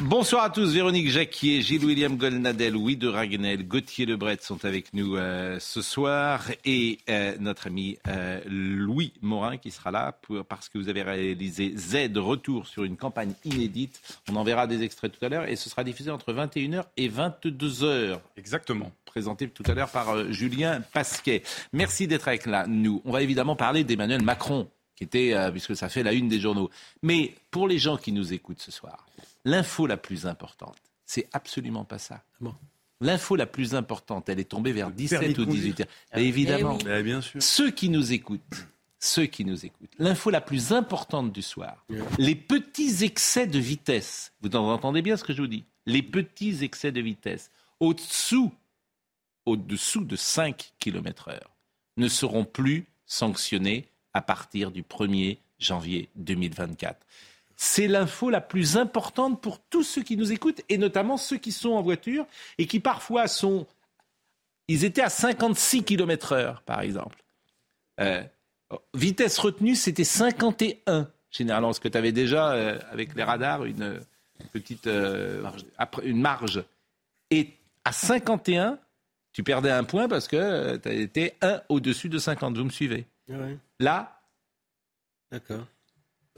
Bonsoir à tous, Véronique Jacquier, Gilles-William Golnadel, Louis de Raguenel, Gauthier Lebret sont avec nous euh, ce soir et euh, notre ami euh, Louis Morin qui sera là pour, parce que vous avez réalisé Z Retour sur une campagne inédite. On en verra des extraits tout à l'heure et ce sera diffusé entre 21h et 22h. Exactement. Présenté tout à l'heure par Julien Pasquet. Merci d'être avec là, nous. On va évidemment parler d'Emmanuel Macron qui était, puisque ça fait la une des journaux. Mais pour les gens qui nous écoutent ce soir, l'info la plus importante, c'est absolument pas ça. L'info la plus importante, elle est tombée vers 17 ou 18 heures. Et évidemment, Eh bien sûr. ceux qui nous écoutent, ceux qui nous écoutent, l'info la plus importante du soir, les petits excès de vitesse, vous en entendez bien ce que je vous dis, les petits excès de vitesse au-dessous, au-dessous de 5 km heure ne seront plus sanctionnés à partir du 1er janvier 2024. C'est l'info la plus importante pour tous ceux qui nous écoutent, et notamment ceux qui sont en voiture et qui parfois sont... Ils étaient à 56 km heure, par exemple. Euh, vitesse retenue, c'était 51, généralement, parce que tu avais déjà, euh, avec les radars, une euh, petite euh, après- une marge? Et à 51, tu perdais un point parce que tu été un au-dessus de 50. Vous me suivez? Ouais, Là, D'accord.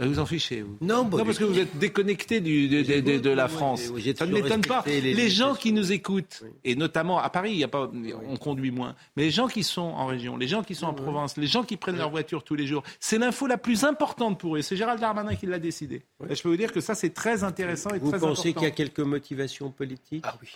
Euh, vous en fichez, vous Non, bah, non, parce que vous êtes déconnecté du, de, de- de- de la Oui, France. oui, Ça ne m'étonne pas. Les, les gens qui nous écoutent, Oui. et notamment à Paris, y a pas, on conduit moins, mais les gens qui sont en région, les gens qui sont en Provence, les gens qui prennent leur voiture tous les jours, c'est l'info la plus importante pour eux. C'est Gérald Darmanin qui l'a décidé. Et je peux vous dire que ça, c'est très intéressant et Vous très pensez qu'il y a important. quelques motivations politiques? Ah oui.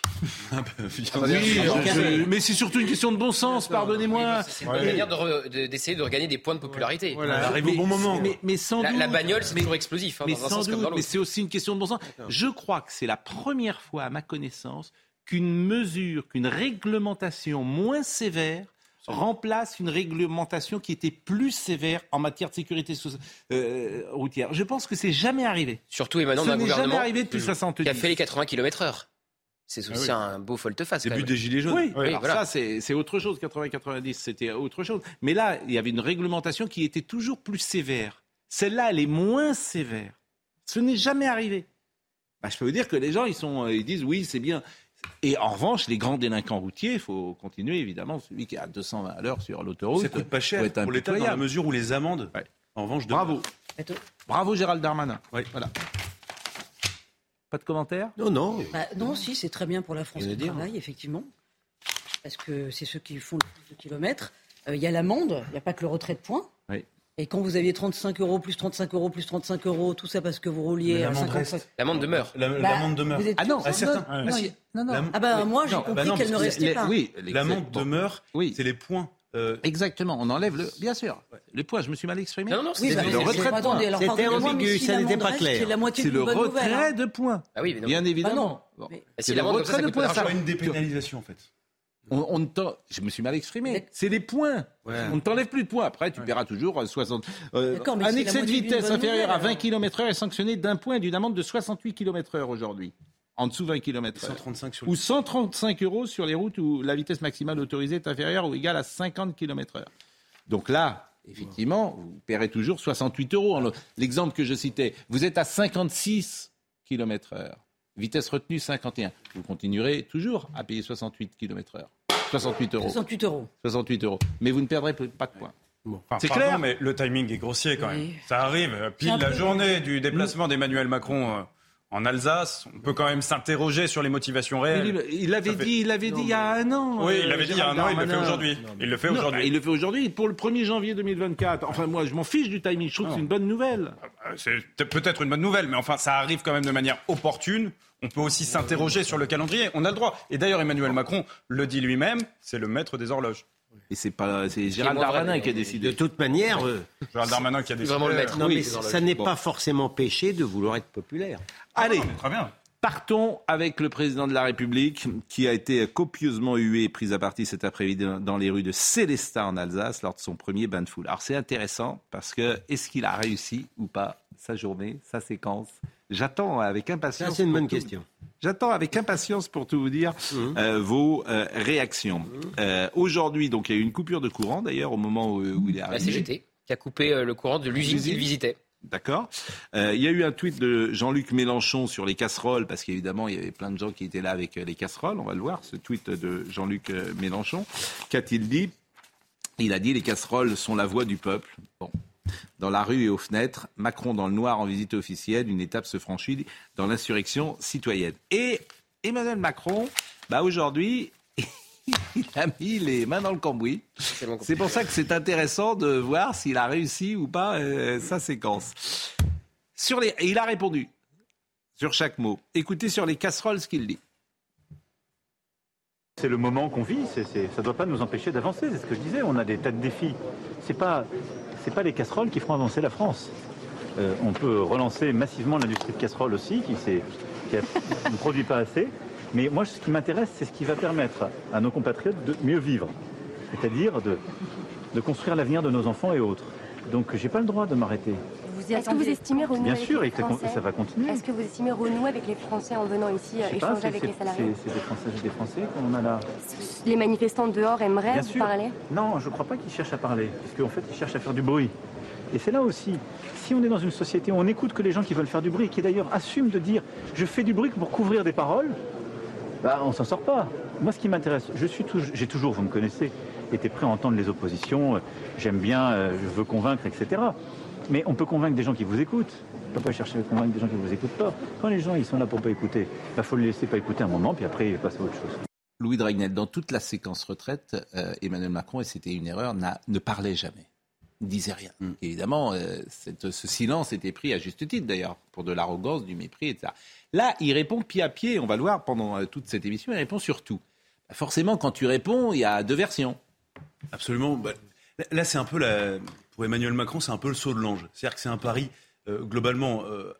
Oui, je- je- mais c'est surtout une question de bon sens, pardonnez-moi. C'est une manière de re- de- d'essayer de, regagner des points de popularité. Voilà. arrive au bon moment, Mais, sans bagnole, c'est mais- toujours explosif, hein, mais dans un sans sens comme doute, dans mais l'autre. c'est aussi une question de bon sens. Je crois que c'est la première fois, à ma connaissance, qu'une mesure, qu'une réglementation moins sévère remplace une réglementation qui était plus sévère en matière de sécurité so- euh, routière. Je pense que c'est jamais arrivé. Surtout émanant d'un n'est jamais gouvernement arrivé depuis qui 70. a fait les 80 km heure. C'est aussi Ah un beau volte-face. Début des Gilets jaunes. Oui, Oui, alors voilà. ça c'est c'est autre chose. 80-90 c'était autre chose. Mais là, il y avait une réglementation qui était toujours plus sévère. Celle-là, elle est moins sévère. Ce n'est jamais arrivé. Bah, je peux vous dire que les gens, ils, sont, euh, ils disent oui, c'est bien. Et en revanche, les grands délinquants routiers, il faut continuer évidemment. Celui qui est à 220 à l'heure sur l'autoroute. Ça coûte pas faut cher être pour l'État dans la mesure où les amendes, Ouais. en revanche, de Bravo. Bravo Gérald Darmanin. Oui. Voilà. Pas de commentaires? Non, non. Bah, non, si, c'est très bien pour la France qui travaille, effectivement. Parce que c'est ceux qui font le plus de kilomètres. Euh, Il y a l'amende, il n'y a pas que le retrait de points. Oui. Et quand vous aviez 35 euros, plus 35 euros, plus 35 euros, tout ça parce que vous rouliez à l'amende 55 reste. L'amende demeure. La- Bah, L'amende demeure. vous êtes Ah non, ça certains. Non, Ah, non, si. non, Ah bah Oui. moi j'ai compris bah qu'elle ne restait Les- pas. Oui, L'amende demeure, Oui. c'est les points. euh, Exactement, on enlève le. Bien sûr. Les points, je me suis mal exprimé. Non, non, Oui, c'est bah, le retrait de points. attendez, alors C'était ambigu, ça n'était l'amende pas clair. C'est le retrait hein. de points. Ah oui. Bien évidemment. Mais- si C'est le l'amende retrait de points. ça- pas une dépénalisation en fait. On, on ne t'en- je me suis mal exprimé. C'est les points. Ouais. On ne t'enlève plus de points. Après, tu paieras toujours euh, 60. euh, mais un excès de vitesse inférieur à nouvelle, 20 alors. km/h est sanctionné d'un point et d'une amende de 68 km/h aujourd'hui. En dessous de 20 km/h. 135 sur Ou le 135 euros sur les routes où la vitesse maximale autorisée est inférieure ou égale à 50 km/h. Donc là, effectivement, vous paierez toujours 68 euros. L'exemple que je citais, vous êtes à 56 km/h, vitesse retenue 51. Vous continuerez toujours à payer 68 km/h. 68 euros. 68 euros. 68 euros. Mais vous ne perdrez pas de points. Enfin, C'est clair mais le timing est grossier quand même. Oui. Ça arrive euh, pile la journée du déplacement d'Emmanuel Macron euh, en Alsace. On peut quand même s'interroger sur les motivations réelles. il l'avait fait- dit, il l'avait dit il y a un an. Oui, euh, il l'avait dit il y a un an, il le fait aujourd'hui. Il le fait bah, aujourd'hui. il le fait aujourd'hui pour le 1er janvier 2024. Enfin, moi, je m'en fiche du timing. Je trouve que c'est une bonne nouvelle. Euh, C'est peut-être une bonne nouvelle, mais enfin, ça arrive quand même de manière opportune. On peut aussi s'interroger sur le calendrier. On a le droit. Et d'ailleurs, Emmanuel Macron le dit lui-même, c'est le maître des horloges. Et c'est pas, c'est Gérald Darmanin qui a De décidé. toute manière, euh, Gérald Darmanin qui a décidé. vraiment le maître. non, Oui, mais ça n'est bon. pas forcément péché de vouloir être populaire. Allez, Très bien. Partons avec le président de la République qui a été copieusement hué et pris à partie cet après-midi dans les rues de Célestat en Alsace lors de son premier bain de foule. Alors c'est intéressant parce que est-ce qu'il a réussi ou pas sa journée, sa séquence? J'attends avec impatience. c'est une bonne question. J'attends avec impatience pour tout vous dire euh, vos euh, réactions. Euh, Aujourd'hui, donc il y a eu une coupure de courant d'ailleurs au moment où, où il est La arrivé. CGT qui a coupé le courant de l'usine qu'il visitait. D'accord. Euh, il y a eu un tweet de Jean-Luc Mélenchon sur les casseroles, parce qu'évidemment, il y avait plein de gens qui étaient là avec les casseroles. On va le voir, ce tweet de Jean-Luc Mélenchon. Qu'a-t-il dit? Il a dit les casseroles sont la voix du peuple. Bon. Dans la rue et aux fenêtres, Macron dans le noir en visite officielle, une étape se franchit dans l'insurrection citoyenne. Et Emmanuel Macron, bah aujourd'hui, il a mis les mains dans le cambouis. C'est pour ça que c'est intéressant de voir s'il a réussi ou pas euh, sa séquence. Sur les, il a répondu sur chaque mot. Écoutez sur les casseroles ce qu'il dit. C'est le moment qu'on vit, ça ne doit pas nous empêcher d'avancer, c'est ce que je disais, on a des tas de défis. Ce n'est pas, les casseroles qui feront avancer la France. Euh, on peut relancer massivement l'industrie de casseroles aussi, qui, ne produit pas assez. Mais moi, ce qui m'intéresse, c'est ce qui va permettre à nos compatriotes de mieux vivre, c'est-à-dire de, de construire l'avenir de nos enfants et autres. Donc, j'ai pas le droit de m'arrêter. Vous Est-ce que vous estimez renouer Bien avec sûr, les et que ça, Français va continuer. Est-ce que vous estimez renouer avec les Français en venant ici Je sais pas, échanger c'est, avec les salariés c'est- c'est des Français, des Français qu'on a là. Les manifestants dehors aimeraient Bien vous sûr. parler Non, je ne crois pas qu'ils cherchent à parler, parce qu'en fait, ils cherchent à faire du bruit. Et c'est là aussi, si on est dans une société où on n'écoute que les gens qui veulent faire du bruit, qui d'ailleurs assument de dire je fais du bruit pour couvrir des paroles, bah, on s'en sort pas. Moi, ce qui m'intéresse, je suis toujours, j'ai toujours, vous me connaissez, été prêt à entendre les oppositions. euh, J'aime bien, euh, je veux convaincre, etc. Mais on peut convaincre des gens qui vous écoutent. On ne peut pas chercher à convaincre des gens qui ne vous écoutent pas. Quand les gens ils sont là pour pas écouter, il faut les laisser pas écouter un moment, puis après ils passent à autre chose. Louis Dragnel, dans toute la séquence retraite, euh, Emmanuel Macron, et c'était une erreur, n'a- ne parlait jamais. Ne disait rien. Évidemment, euh, cette- ce silence était pris à juste titre d'ailleurs, pour de l'arrogance, du mépris, etc. Là, il répond pied à pied, on va le voir pendant euh, toute cette émission, il répond sur tout. Bah, forcément, quand tu réponds, il y a deux versions. Absolument. Bah, là, c'est un peu la, pour Emmanuel Macron, c'est un peu le saut de l'ange. C'est-à-dire que c'est un pari euh, globalement euh,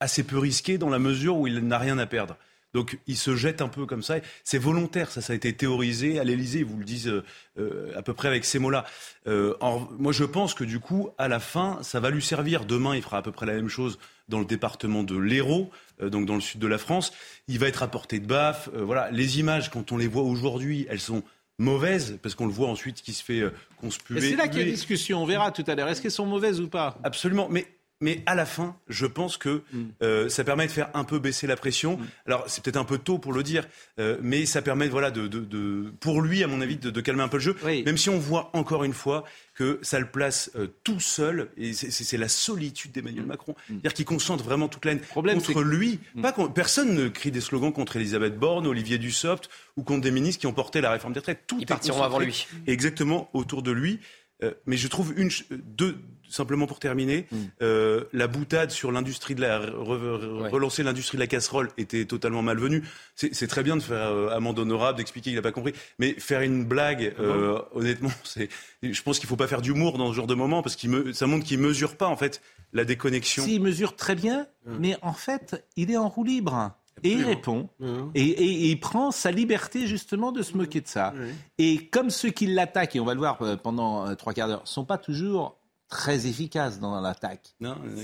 assez, peu risqué dans la mesure où il n'a rien à perdre. Donc il se jette un peu comme ça. C'est volontaire, ça, ça a été théorisé à l'Élysée. Vous le disent euh, à peu près avec ces mots-là. Moi, je pense que du coup, à la fin, ça va lui servir. Demain, il fera à peu près la même chose dans le département de l'Hérault, donc dans le sud de la France. Il va être à portée de baffe. Voilà, les images, quand on les voit aujourd'hui, elles sont mauvaises parce qu'on le voit ensuite qui se fait euh, conspuer. Et c'est là qu'il y a discussion, on verra tout à l'heure. Est-ce qu'elles sont mauvaises ou pas? Absolument, mais mais à la fin, je pense que Mm. euh, ça permet de faire un peu baisser la pression. Alors c'est peut-être un peu tôt pour le dire, euh, mais ça permet voilà de, de, de- pour lui à mon avis de, de calmer un peu le jeu. Oui. Même si on voit encore une fois que ça le place euh, tout seul et c'est- la solitude d'Emmanuel Macron, c'est-à-dire qu'il concentre vraiment toute la haine Mm. Problème, contre Mm. lui. Pas con- personne ne crie des slogans contre Elisabeth Borne, Olivier Dussopt ou contre des ministres qui ont porté la réforme des retraites. Tout Ils est partiront avant lui. Exactement autour de lui. Euh, mais je trouve une, ch- deux, simplement pour terminer, Mm. euh, la boutade sur l'industrie de la re- re- Ouais. relancer l'industrie de la casserole était totalement malvenue. C'est très bien de faire euh, amende honorable, d'expliquer qu'il n'a pas compris, mais faire une blague, euh, honnêtement, c'est, je pense qu'il faut pas faire d'humour dans ce genre de moment parce qu'il me, ça montre qu'il mesure pas en fait la déconnexion. S'il mesure très bien, mais en fait, il est en roue libre. Et il répond. Et, et- et il prend sa liberté justement de se moquer de ça. Et comme ceux qui l'attaquent, et on va le voir euh, pendant euh, trois quarts d'heure, sont pas toujours très efficaces dans l'attaque.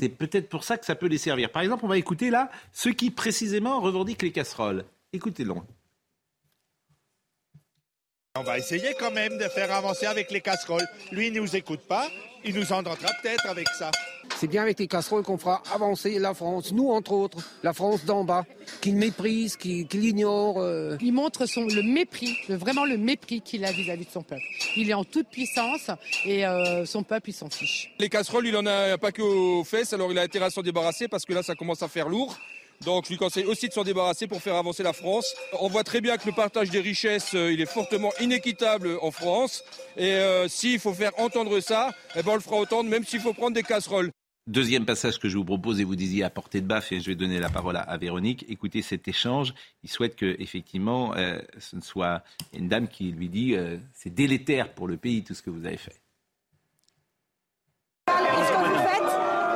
C'est peut-être pour ça que ça peut les servir. Par exemple, on va écouter là ceux qui précisément revendiquent les casseroles. Écoutez-le. On va essayer quand même de faire avancer avec les casseroles. Lui, il ne nous écoute pas. Il nous entendra peut-être avec ça. C'est bien avec les casseroles qu'on fera avancer la France, nous entre autres, la France d'en bas, qu'il méprise, qu'il qu'il ignore. euh. Il montre son, le mépris, le- vraiment le mépris qu'il a vis-à-vis de son peuple. Il est en toute puissance et euh, son peuple, il s'en fiche. Les casseroles, il en a pas que aux fesses, alors il a intérêt à s'en débarrasser parce que là, ça commence à faire lourd. Donc je lui conseille aussi de s'en débarrasser pour faire avancer la France. On voit très bien que le partage des richesses, euh, il est fortement inéquitable en France. Et euh, s'il faut faire entendre ça, eh ben on le fera entendre même s'il faut prendre des casseroles. Deuxième passage que je vous propose, et vous disiez à portée de baffe, et je vais donner la parole à, Véronique. Écoutez cet échange. Il souhaite que, effectivement, euh, ce ne soit une dame qui lui dit c'est délétère pour le pays tout ce que vous avez fait. Ce que vous faites,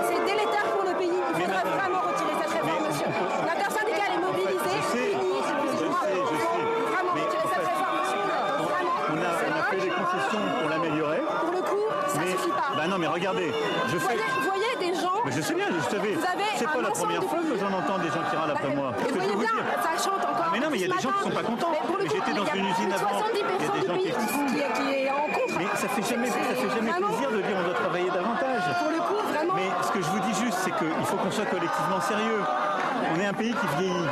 c'est délétère pour le pays. Il faudrait vraiment retirer cette réforme, monsieur. L'intersyndicale est mobilisée. Fini, excusez-moi. Il faut vraiment retirer cette réforme, monsieur. Vraiment. On a, on a fait des concessions pour l'améliorer. Pour le coup, ça mais, suffit pas. Bah non, mais regardez, je Vous fais. voyez, vous voyez des gens. Mais je sais bien, je savais. Vous avez C'est un pas la ensemble première de fois que pays. J'en entends des gens qui râlent après moi. Et vous je voyez bien, ça chante encore. Ah, mais non, mais il y a des gens qui matin. sont pas contents. J'étais dans une usine avant. 70% Il y a des gens qui- est- en contre. Mais ça fait jamais, ça fait jamais plaisir de dire on doit travailler davantage. Pour le coup, vraiment. Mais ce que je vous dis juste, c'est qu'il faut qu'on soit collectivement sérieux. On est un pays qui vieillit.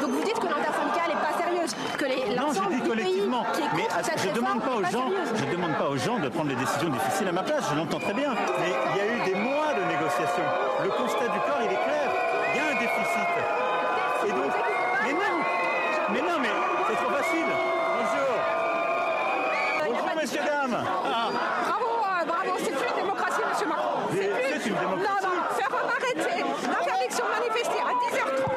Donc vous dites que l'intersyndicale n'est pas sérieuse, que les Non, du pays collectivement. Mais je demande pas aux gens, je demande pas aux gens de prendre des décisions difficiles à ma place. Je l'entends très bien. Mais il y a eu des mois de négociations. Le constat du corps, il est clair. Il y a un déficit. Et donc, mais non, mais non, mais c'est trop facile. Bonjour. Bonjour, messieurs, dames. Ah. Bravo, euh, bravo, c'est plus une démocratie, monsieur Macron. Mais plus- c'est une démocratie. Non, non, faire arrêter l'interdiction de manifester à 10h30,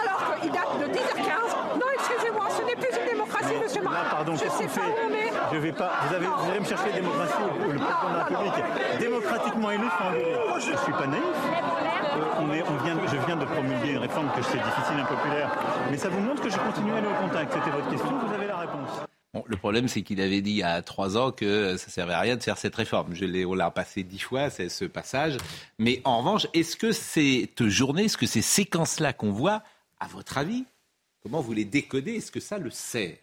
alors qu'il date de 10h15. Non, excusez-moi, ce n'est plus une démocratie, monsieur Sais qu'on fait. Je vais pas. Vous, avez, vous allez me chercher la démocratie ou le président de la République. Démocratiquement élu, faut engueuler. Je suis pas naïf. Euh, on est, on vient, je viens de promulguer une réforme que je sais difficile, impopulaire. Mais ça vous montre que je continue à aller au contact. C'était votre question, vous avez la réponse. Bon, le problème, c'est qu'il avait dit il y a trois ans que ça servait à rien de faire cette réforme. Je l'ai, on l'a passé dix fois, c'est ce passage. Mais en revanche, est-ce que cette journée, est-ce que ces séquences-là qu'on voit, à votre avis, comment vous les décodez? Est-ce que ça le sert?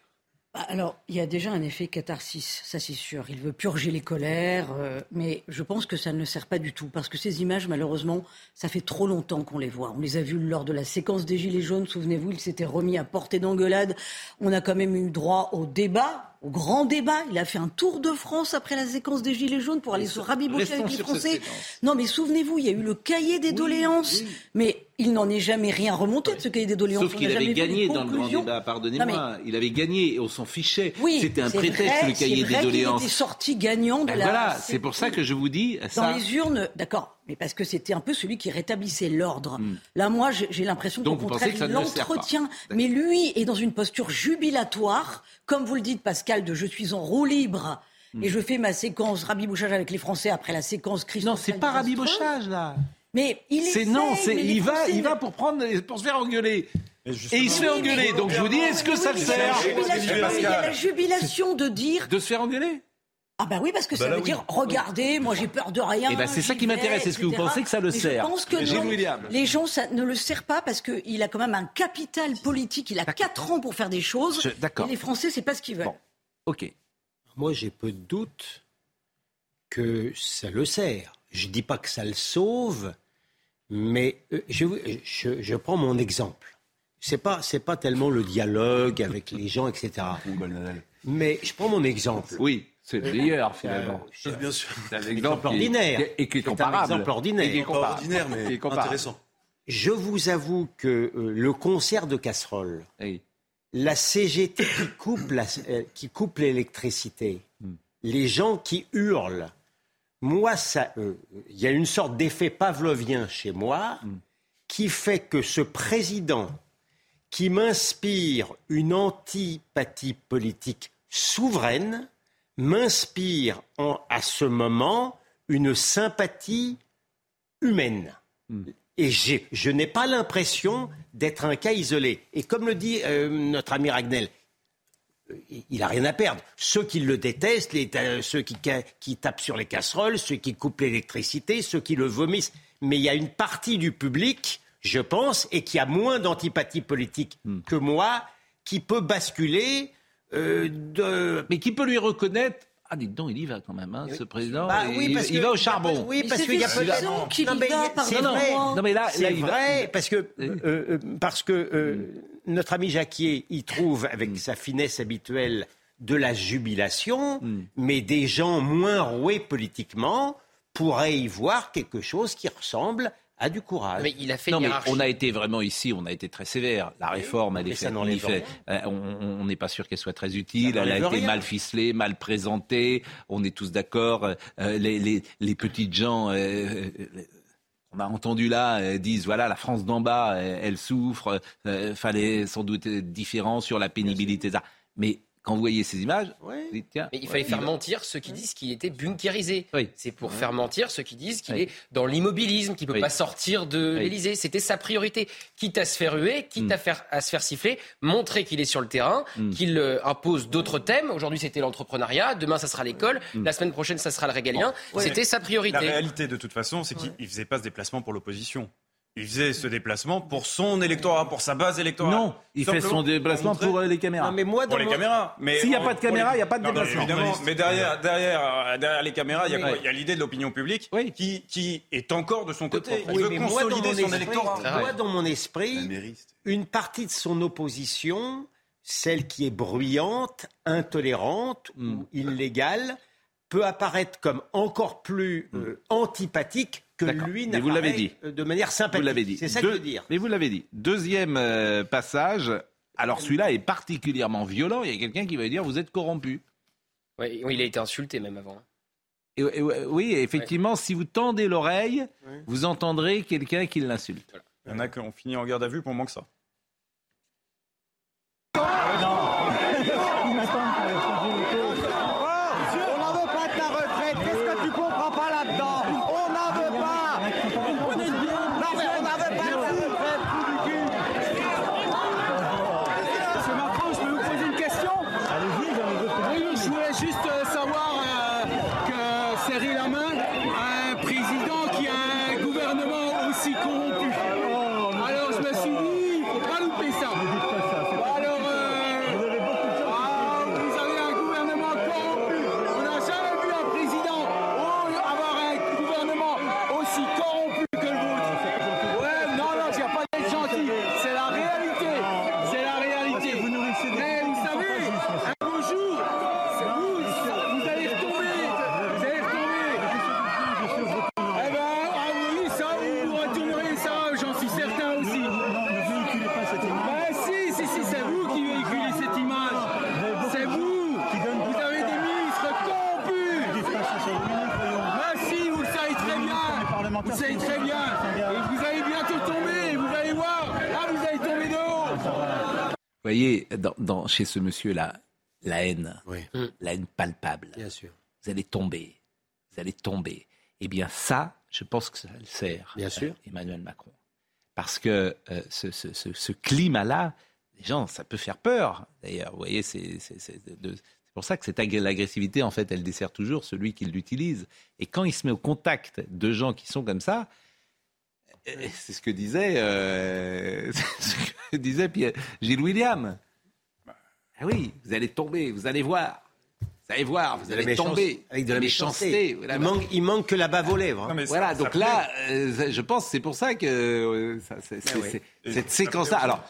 Alors, il y a déjà un effet catharsis, ça c'est sûr. Il veut purger les colères, euh, mais je pense que ça ne sert pas du tout, parce que ces images, malheureusement, ça fait trop longtemps qu'on les voit. On les a vues lors de la séquence des Gilets jaunes, souvenez-vous, il s'était remis à portée d'engueulade. On a quand même eu droit au débat, au grand débat. Il a fait un tour de France après la séquence des Gilets jaunes pour aller se rabibocher avec les Français. Non, mais souvenez-vous, il y a eu le cahier des doléances, mais il n'en est jamais rien remonté de ce cahier des doléances. Sauf qu'il avait gagné dans le grand débat, pardonnez-moi. Il avait gagné et on s'en fichait. Oui, C'était un prétexte, vrai, le cahier des doléances. était sorti gagnant de Ben la. voilà, c'est pour ça que je vous dis Dans ça. les urnes, d'accord, mais parce que c'était un peu celui qui rétablissait l'ordre. Là, moi, j'ai l'impression qu'au Hmm. Contraire, pensez que ça il l'entretient. Mais lui est dans une posture jubilatoire, comme vous le dites, Pascal, de je suis en roue libre. Hmm. Et je fais ma séquence rabibouchage avec les Français après la séquence Christ. Non, c'est pas rabibochage là. Mais il C'est non, c'est il va, il va pour prendre, pour se faire engueuler. Et il se fait Oui, engueuler. Donc je vous dis, est-ce que ça le sert jubilation- Il y a la jubilation de dire. De se faire engueuler Ah bah oui, parce que Bah ça là, veut oui. dire, regardez, moi j'ai peur de rien. Eh ben, c'est ça qui m'intéresse. Est-ce que vous pensez que ça le Mais sert Je pense que non. William. Les gens, ça ne le sert pas parce qu'il a quand même un capital politique. Il a 4 ans pour faire des choses. Je- d'accord. Et les Français, c'est pas ce qu'ils veulent. Ok. Moi, j'ai peu de doute que ça le sert. Je dis pas que ça le sauve, mais euh, je, je- je prends mon exemple. C'est pas c'est pas tellement le dialogue avec les gens, etc. Mais je prends mon exemple. Oui, c'est le meilleur finalement. bien sûr. C'est un Exemple ordinaire. et qui est C'est un comparable. exemple ordinaire. Et qui est Pas comparable. ordinaire, mais Qui est comparable. intéressant. Je vous avoue que euh, le concert de casseroles, Oui. la CGT qui coupe la- euh, qui coupe l'électricité, Hmm. les gens qui hurlent, moi, ça, euh, il y a une sorte d'effet pavlovien chez moi Hmm. qui fait que ce président qui m'inspire une antipathie politique souveraine m'inspire à ce moment une sympathie humaine. Et j'ai- je n'ai pas l'impression d'être un cas isolé. Et comme le dit euh, notre ami Ragnel, euh, il n'a rien à perdre. Ceux qui le détestent, les- euh, ceux qui, tapent sur les casseroles, ceux qui coupent l'électricité, ceux qui le vomissent. Mais il y a une partie du public, je pense, et qui a moins d'antipathie politique que moi, qui peut basculer euh, de... Mais qui peut lui reconnaître ah, dites donc, il y va quand même, hein, ce président. Bah oui, il, parce il que- va au charbon. Oui, parce qu'il y a Non, y mais va, c'est pardonnez-moi. vrai. Non, mais là, c'est là, il va- vrai parce que euh, euh, parce que euh, notre ami Jacquier y trouve avec sa finesse habituelle de la jubilation, mais des gens moins roués politiquement pourraient y voir quelque chose qui ressemble à du courage. Mais il a fait Non, mais on a été vraiment ici, on a été très sévère. La réforme, elle est faite. fait- euh, on n'est pas sûr qu'elle soit très utile. Elle a été rien. mal ficelée, mal présentée. On est tous d'accord. euh, les, les- les petites gens. euh, euh, on a entendu là euh, disent voilà la France d'en bas euh, elle souffre, euh, fallait sans doute être différent sur la pénibilité. ça. Mais quand vous voyez ces images, vous dites, tiens, Mais il fallait ouais, faire il- mentir ceux qui disent qu'il était bunkérisé. C'est pour Ouais. faire mentir ceux qui disent qu'il Oui. est dans l'immobilisme, qu'il ne peut Oui. pas sortir de l'Elysée. C'était sa priorité. Quitte à se faire huer, quitte Mm. à, faire, à se faire siffler, montrer qu'il est sur le terrain, Mm. qu'il euh, impose d'autres thèmes. Aujourd'hui, c'était l'entrepreneuriat. Demain, ça sera l'école. Mm. La semaine prochaine, ça sera le régalien. Ouais. C'était sa priorité. La réalité, de toute façon, c'est qu'il ne faisait pas ce déplacement pour l'opposition. Il faisait ce déplacement pour son électorat, pour sa base électorale. Non, il fait son déplacement montrer- pour les caméras. Non, mais moi, Pour les mon- caméras. Mais S'il n'y a pas de pour caméra, les- il n'y a pas de Non, mais déplacement. évidemment. Mais derrière, derrière, euh, derrière les caméras, il y a, Oui. quoi? Il y a l'idée de l'opinion publique qui, qui est encore de son côté. Il Oui, veut mais moi, dans consolider mon son esprit, électorat. moi, dans mon esprit, une partie de son opposition, celle qui est bruyante, intolérante Hmm. ou illégale, peut apparaître comme encore plus euh, antipathique que lui Mais vous l'avez n'apparaît dit. euh, de manière sympathique. Vous l'avez dit. C'est ça que Deux- je veux dire. Mais vous l'avez dit. Deuxième euh, passage. Alors celui-là est particulièrement violent. Il y a quelqu'un qui va dire vous êtes corrompu. Oui, oui, il a été insulté même avant. Et, et- oui, effectivement, si vous tendez l'oreille, vous entendrez quelqu'un qui l'insulte. Il y en a qui ont fini en garde à vue pour moins que ça. On n'en veut pas de ta retraite. Qu'est-ce que tu comprends pas là-dedans On n'en veut pas. Non mais on n'en veut pas de ta retraite. Monsieur Macron, je peux vous poser une question Oui, je voulais juste euh, savoir euh, que Cyril Hamin a un président qui a un aussi corrompu. Alors je me suis dit, il faut pas louper ça. Alors, euh, ah, vous avez un gouvernement corrompu. On n'a jamais vu un président oh, avoir un gouvernement aussi corrompu que le vôtre. Ouais, non, non, il n'y a pas d'être gentil. C'est la réalité. C'est la réalité. Vous nourrissez Mais vous savez, un beau jour, c'est vous, vous allez retomber. Vous allez retomber. Eh ben, ah oui, ça, vous retournerez ça, j'en suis certain aussi. Ben si, si, si, c'est vous qui véhiculez cette image. C'est vous. Vous avez des ministres corrompus. Ben si, vous le savez très bien. Vous le savez très bien. Et vous allez bientôt tomber, vous allez voir. Là, vous allez tomber de haut. Vous voyez, chez ce monsieur-là, la haine, la haine palpable. Bien sûr. Vous allez tomber, vous allez tomber. Eh bien, ça, je pense que ça le sert. Bien sûr. euh, Emmanuel Macron. Parce que euh, ce, ce- ce- ce climat-là, les gens, ça peut faire peur. D'ailleurs, vous voyez, c'est pour ça que cette ag- l'agressivité, en fait, elle dessert toujours celui qui l'utilise. Et quand il se met au contact de gens qui sont comme ça, euh, c'est ce que disait, euh, ce que disait Pierre- Gilles William. Ah oui, vous allez tomber, vous allez voir. Vous allez voir, vous De allez tomber. avec de la méchanceté. voilà. Il manque, il manque que la bave aux lèvres. hein. Voilà, donc là, euh, je pense que c'est pour ça que euh, ça- c'est- c'est- ouais. c'est- Et cette séquence-là. Alors,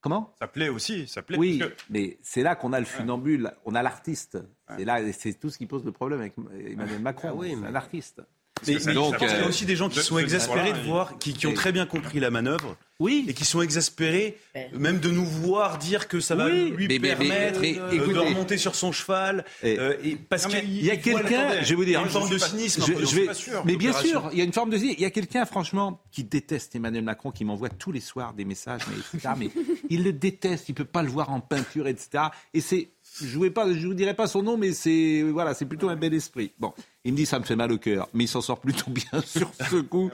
comment? Ça plaît aussi, ça plaît. Oui, parce que- mais c'est là qu'on a le funambule, on a l'artiste. C'est là, c'est tout ce qui pose le problème avec Emmanuel Macron. c'est un artiste. Mais, mais donc, je pense qu'il y a euh, aussi des gens qui sont exaspérés de il- voir, qui, qui ont très bien compris la manœuvre, oui. et qui sont exaspérés même de nous voir dire que ça va Oui, lui mais- mais- mais- permettre mais euh, écoutez. de remonter sur son cheval. euh, et parce Non, mais qu'il il y a quelqu'un, je vais vous dire, il y a une forme de cynisme. je- je vais- suis pas sûr, mais bien sûr, il y a une forme de cynisme. Il y a quelqu'un, franchement, qui déteste Emmanuel Macron, qui m'envoie tous les soirs des messages, mais, etc., mais il le déteste, il peut pas le voir en peinture, etc. Et c'est, je ne pas, je vous dirai pas son nom, mais c'est, voilà, c'est plutôt un bel esprit. Bon, il me dit ça me fait mal au cœur, mais il s'en sort plutôt bien sur ce coup.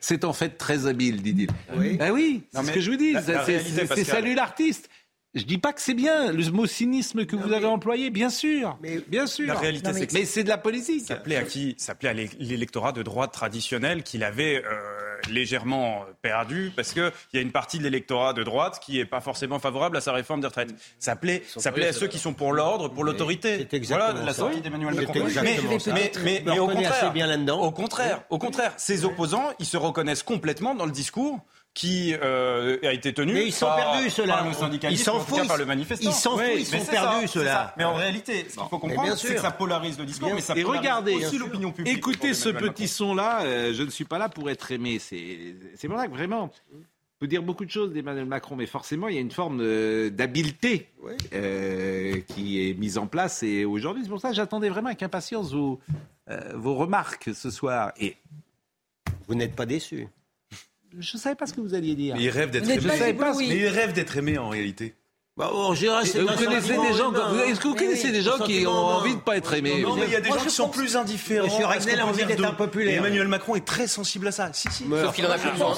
C'est en fait très habile, dit-il. Oui. Ben oui, c'est Non, ce que je vous dis. c'est- c'est- c'est Pascal- salut l'artiste. Je dis pas que c'est bien, le mot cynisme que vous avez employé, bien sûr. bien sûr. La réalité, c'est que mais c'est de la politique. Ça plaît à qui? Ça plaît à l'é- l'électorat de droite traditionnel qu'il avait euh, légèrement perdu parce qu'il y a une partie de l'électorat de droite qui n'est pas forcément favorable à sa réforme des retraites. Ça plaît, ça plaît à ceux qui sont pour l'ordre, pour l'autorité. exactement Voilà la sortie d'Emmanuel Macron. mais, mais, mais au contraire, bien là-dedans. au contraire, au contraire, ses opposants, ils se reconnaissent complètement dans le discours qui euh, a été tenu Mais ils sont par, perdus, ceux-là. Ils s'en foutent, par ils- le manifestant. ils s'en foutent, ils sont perdus, ceux-là. Mais en réalité, ce qu'il faut comprendre, c'est que ça polarise le discours, Bien mais ça Et polarise regardez, aussi l'opinion publique. écoutez ce Emmanuel petit son-là, euh, je ne suis pas là pour être aimé. C'est c'est pour ça que vraiment, on peut dire beaucoup de choses d'Emmanuel Macron, mais forcément, il y a une forme euh, d'habileté euh, qui est mise en place. Et aujourd'hui, c'est pour ça que j'attendais vraiment avec impatience vos, euh, vos remarques ce soir. Et Vous n'êtes pas déçu. Je ne savais pas ce que vous alliez dire. Mais il rêve d'être aimé. pas Mais ébloui. il rêve d'être aimé en réalité. Bah, en général, c'est Vous un connaissez des gens, est-ce que vous connaissez oui, des gens qui ont humain. envie de pas être aimés? Non, mais il y a des Moi, gens qui sont pense- plus indifférents. Monsieur qu'on a envie dire d'être impopulaire. Et Emmanuel Macron est très sensible à ça. Si, si. Sauf qu'il en a plus besoin.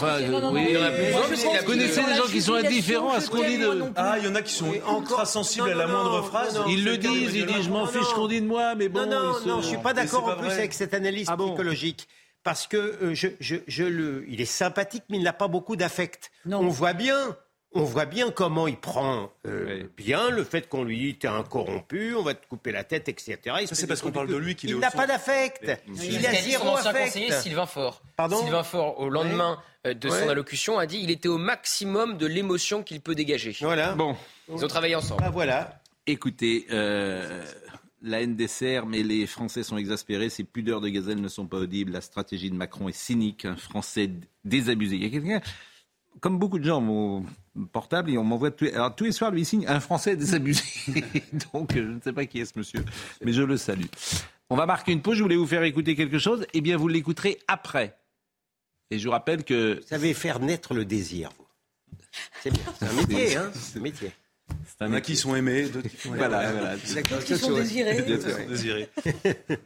Oui. Vous connaissez des gens qui sont indifférents à ce qu'on dit de. Ah, il y en a qui sont ultra sensibles à la moindre phrase. Ils le disent, ils disent je m'en fiche qu'on dit de moi, mais bon. non, non, non, je suis pas Mais d'accord en pas plus avec cette analyse Ah psychologique. Parce que euh, je, je, je le, il est sympathique, mais il n'a pas beaucoup d'affect. On voit bien, on voit bien comment il prend euh, Oui. bien le fait qu'on lui dit t'es un corrompu, on va te couper la tête, etc. Il Ça, c'est parce qu'on parle de lui qu'il est Il au n'a pas d'affect. C'est Il a zéro ancien affect. conseiller Sylvain Faure. Pardon Sylvain Faure, au lendemain euh, de son allocution, a dit il était au maximum de l'émotion qu'il peut dégager. Voilà. Bon, Ils ont travaillé ensemble. Ah, voilà. écoutez, euh, la serres, mais les Français sont exaspérés. Ces pudeurs de gazelle ne sont pas audibles. La stratégie de Macron est cynique. Un Français désabusé. Il y a quelqu'un, comme beaucoup de gens, mon portable, et on m'envoie tous les, tous les soirs lui signe un Français désabusé. Donc, je ne sais pas qui est ce monsieur, mais je le salue. On va marquer une pause. Je voulais vous faire écouter quelque chose. Eh bien, vous l'écouterez après. Et je vous rappelle que Vous savez faire naître le désir, vous. C'est bien. C'est un métier, hein. C'est un métier. C'est Il y en a qui sont aimés, d'autres qui sont Voilà, voilà. D'autres qui sont désirés.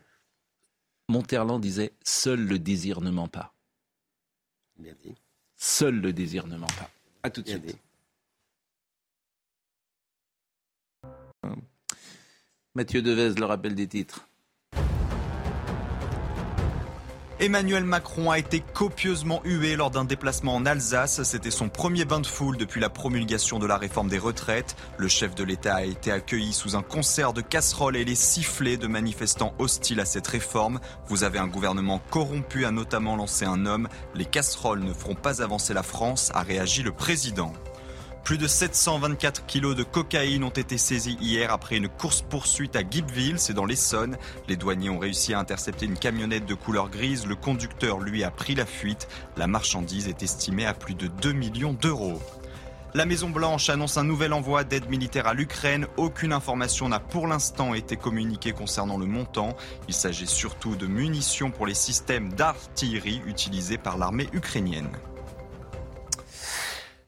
Monterland disait Seul le désir ne ment pas. Bien dit. Seul le désir ne ment pas. À tout de Bien suite. dit. Mathieu Devez, le rappel des titres. Emmanuel Macron a été copieusement hué lors d'un déplacement en Alsace. C'était son premier bain de foule depuis la promulgation de la réforme des retraites. Le chef de l'État a été accueilli sous un concert de casseroles et les sifflets de manifestants hostiles à cette réforme. Vous avez un gouvernement corrompu, a notamment lancé un homme. Les casseroles ne feront pas avancer la France, a réagi le président. Plus de 724 kilos de cocaïne ont été saisis hier après une course-poursuite à Guipville, c'est dans l'Essonne. Les douaniers ont réussi à intercepter une camionnette de couleur grise. Le conducteur, lui, a pris la fuite. La marchandise est estimée à plus de 2 millions d'euros. La Maison-Blanche annonce un nouvel envoi d'aide militaire à l'Ukraine. Aucune information n'a pour l'instant été communiquée concernant le montant. Il s'agit surtout de munitions pour les systèmes d'artillerie utilisés par l'armée ukrainienne.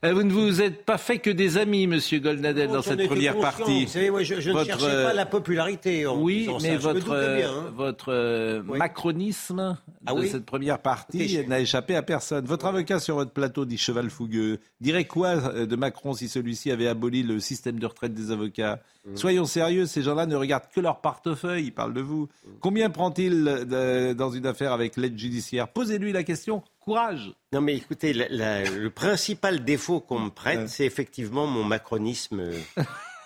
Euh, Vous ne vous êtes pas fait que des amis, monsieur Goldnadel, dans cette première partie. Vous savez, moi, je, je ne cherchais pas la popularité. En Oui, mais ça. Votre, bien, hein. votre Oui. macronisme Ah de oui cette première partie n'a échappé à personne. Votre avocat sur votre plateau dit cheval fougueux. Dirait quoi euh, de Macron si celui-ci avait aboli le système de retraite des avocats Mmh. Soyons sérieux, ces gens-là ne regardent que leur portefeuille, ils parlent de vous. Mmh. Combien prend-il euh, dans une affaire avec l'aide judiciaire? Posez-lui la question. Courage Non, mais écoutez, la- la- le principal défaut qu'on me prête, Ouais. c'est effectivement mon macronisme euh,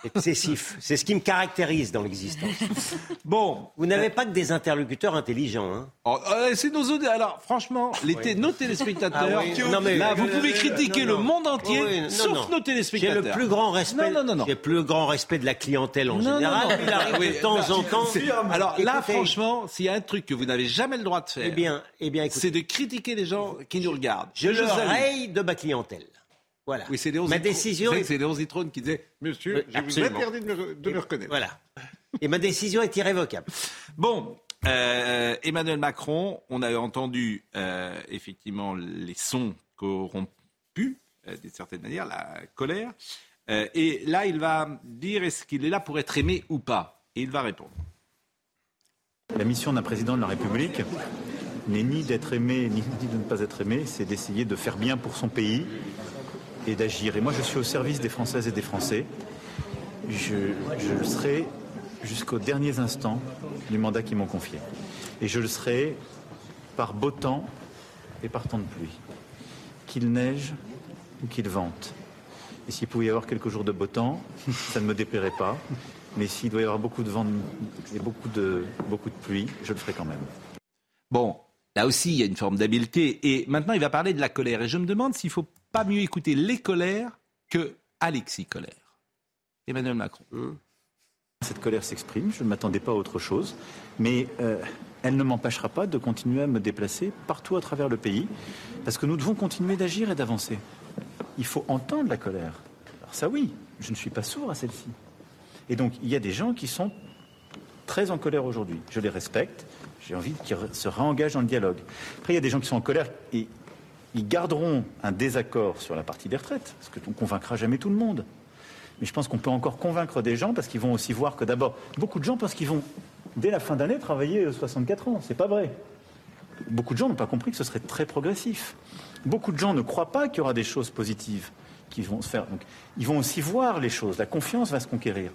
excessif. C'est ce qui me caractérise dans l'existence. Bon. Vous n'avez pas que des interlocuteurs intelligents. Hein. Oh, euh, c'est nos auditeurs. Alors, franchement, les té- nos téléspectateurs, Ah oui. Non, mais- là, vous euh, pouvez euh, critiquer non, le monde entier, Oui, oui, sauf nos J'ai téléspectateurs. le plus grand respect. Non, non, non, non. J'ai le plus grand respect de la clientèle en général. Il arrive Oui, de temps bah, en temps. Alors là, franchement, s'il y a un truc que vous n'avez jamais le droit de faire, Eh bien, eh bien, écoutez, c'est de critiquer les gens qui nous regardent. je le salue. raye de ma clientèle. Voilà. Oui, c'est Léon Ma Zitrone- décision c'est- est- C'est Léon Zitrone qui disait Monsieur, je vous absolument. interdis de me, de me reconnaître. Voilà. Et ma décision est irrévocable. Bon, euh, Emmanuel Macron, on a entendu euh, effectivement les sons corrompus, euh, d'une certaine manière, la colère. Euh, et là, il va dire est-ce qu'il est là pour être aimé ou pas Et il va répondre. La mission d'un président de la République n'est ni d'être aimé ni de ne pas être aimé, c'est d'essayer de faire bien pour son pays et d'agir. Et moi, je suis au service des Françaises et des Français. Je, le serai jusqu'aux derniers instants du mandat qu'ils m'ont confié. Et je le serai par beau temps et par temps de pluie. Qu'il neige ou qu'il vente. Et s'il pouvait y avoir quelques jours de beau temps, ça ne me déplairait pas. Mais s'il doit y avoir beaucoup de vent et beaucoup de, beaucoup de pluie, je le ferai quand même. Bon, là aussi, il y a une forme d'habileté. Et maintenant, il va parler de la colère. Et je me demande s'il faut pas mieux écouter les colères que Alexis Colère. Emmanuel Macron. Cette colère s'exprime, je ne m'attendais pas à autre chose, mais euh, elle ne m'empêchera pas de continuer à me déplacer partout à travers le pays, parce que nous devons continuer d'agir et d'avancer. Il faut entendre la colère. Alors ça oui, je ne suis pas sourd à celle-ci. Et donc il y a des gens qui sont très en colère aujourd'hui. Je les respecte, J'ai envie qu'ils se réengagent dans le dialogue. Après, il y a des gens qui sont en colère et ils garderont un désaccord sur la partie des retraites, parce qu'on ne convaincra jamais tout le monde. Mais je pense qu'on peut encore convaincre des gens parce qu'ils vont aussi voir que d'abord, beaucoup de gens pensent qu'ils vont, dès la fin d'année, travailler euh, 64 ans. C'est pas vrai. Beaucoup de gens n'ont pas compris que ce serait très progressif. Beaucoup de gens ne croient pas qu'il y aura des choses positives qui vont se faire. Donc, ils vont aussi voir les choses. La confiance va se conquérir.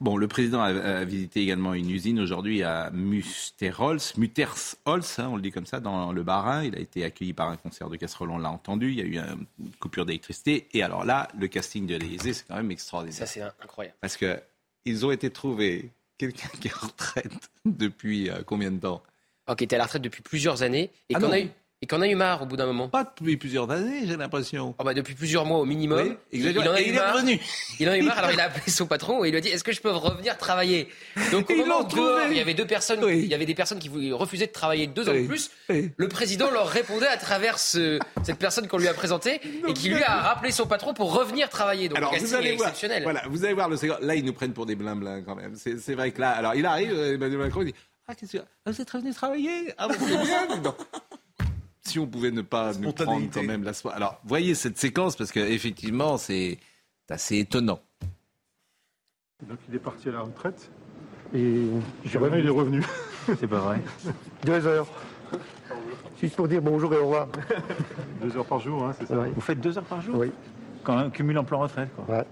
Bon, le président a, a visité également une usine aujourd'hui à Musterholz, Mutersholz, hein, on le dit comme ça, dans le Bas-Rhin. Il a été accueilli par un concert de casserole, on l'a entendu. Il y a eu un- une coupure d'électricité. Et alors là, le casting de l'Élysée, c'est quand même extraordinaire. Ça, c'est incroyable. Parce que ils ont été trouvés quelqu'un qui est en retraite depuis euh, combien de temps? Oh, qui était à la retraite depuis plusieurs années et Ah qu'on a eu. Et qu'on a eu marre au bout d'un moment. Pas depuis plusieurs années, j'ai l'impression. Oh bah depuis plusieurs mois au minimum. Oui, il, en a Et eu il est marre. revenu. Il en a eu marre, alors il a appelé son patron et il lui a dit Est-ce que je peux revenir travailler? Donc au moment où dehors, il y avait deux personnes, il y avait des personnes qui voulaient- refusaient de travailler deux ans de plus. Le président leur répondait à travers ce- cette personne qu'on lui a présentée et qui lui a rappelé son patron pour revenir travailler. Donc Alors, vous est voir, exceptionnel. voilà, vous allez voir le. Là, ils nous prennent pour des blin quand même. C'est vrai que là, alors il arrive, euh, Emmanuel Macron, il dit Ah, qu'est-ce que ah, vous êtes revenu travailler? Ah, c'est bien. Si on pouvait ne pas nous prendre quand même la soirée. Alors, voyez cette séquence parce qu'effectivement, c'est assez étonnant. Donc il est parti à la retraite et maintenant il est revenu. C'est pas vrai. Deux heures. Juste pour dire bonjour et au revoir. Deux heures par jour, hein, c'est ça Vous faites deux heures par jour Oui. Quand on cumule emploi-retraite, quoi. Ouais.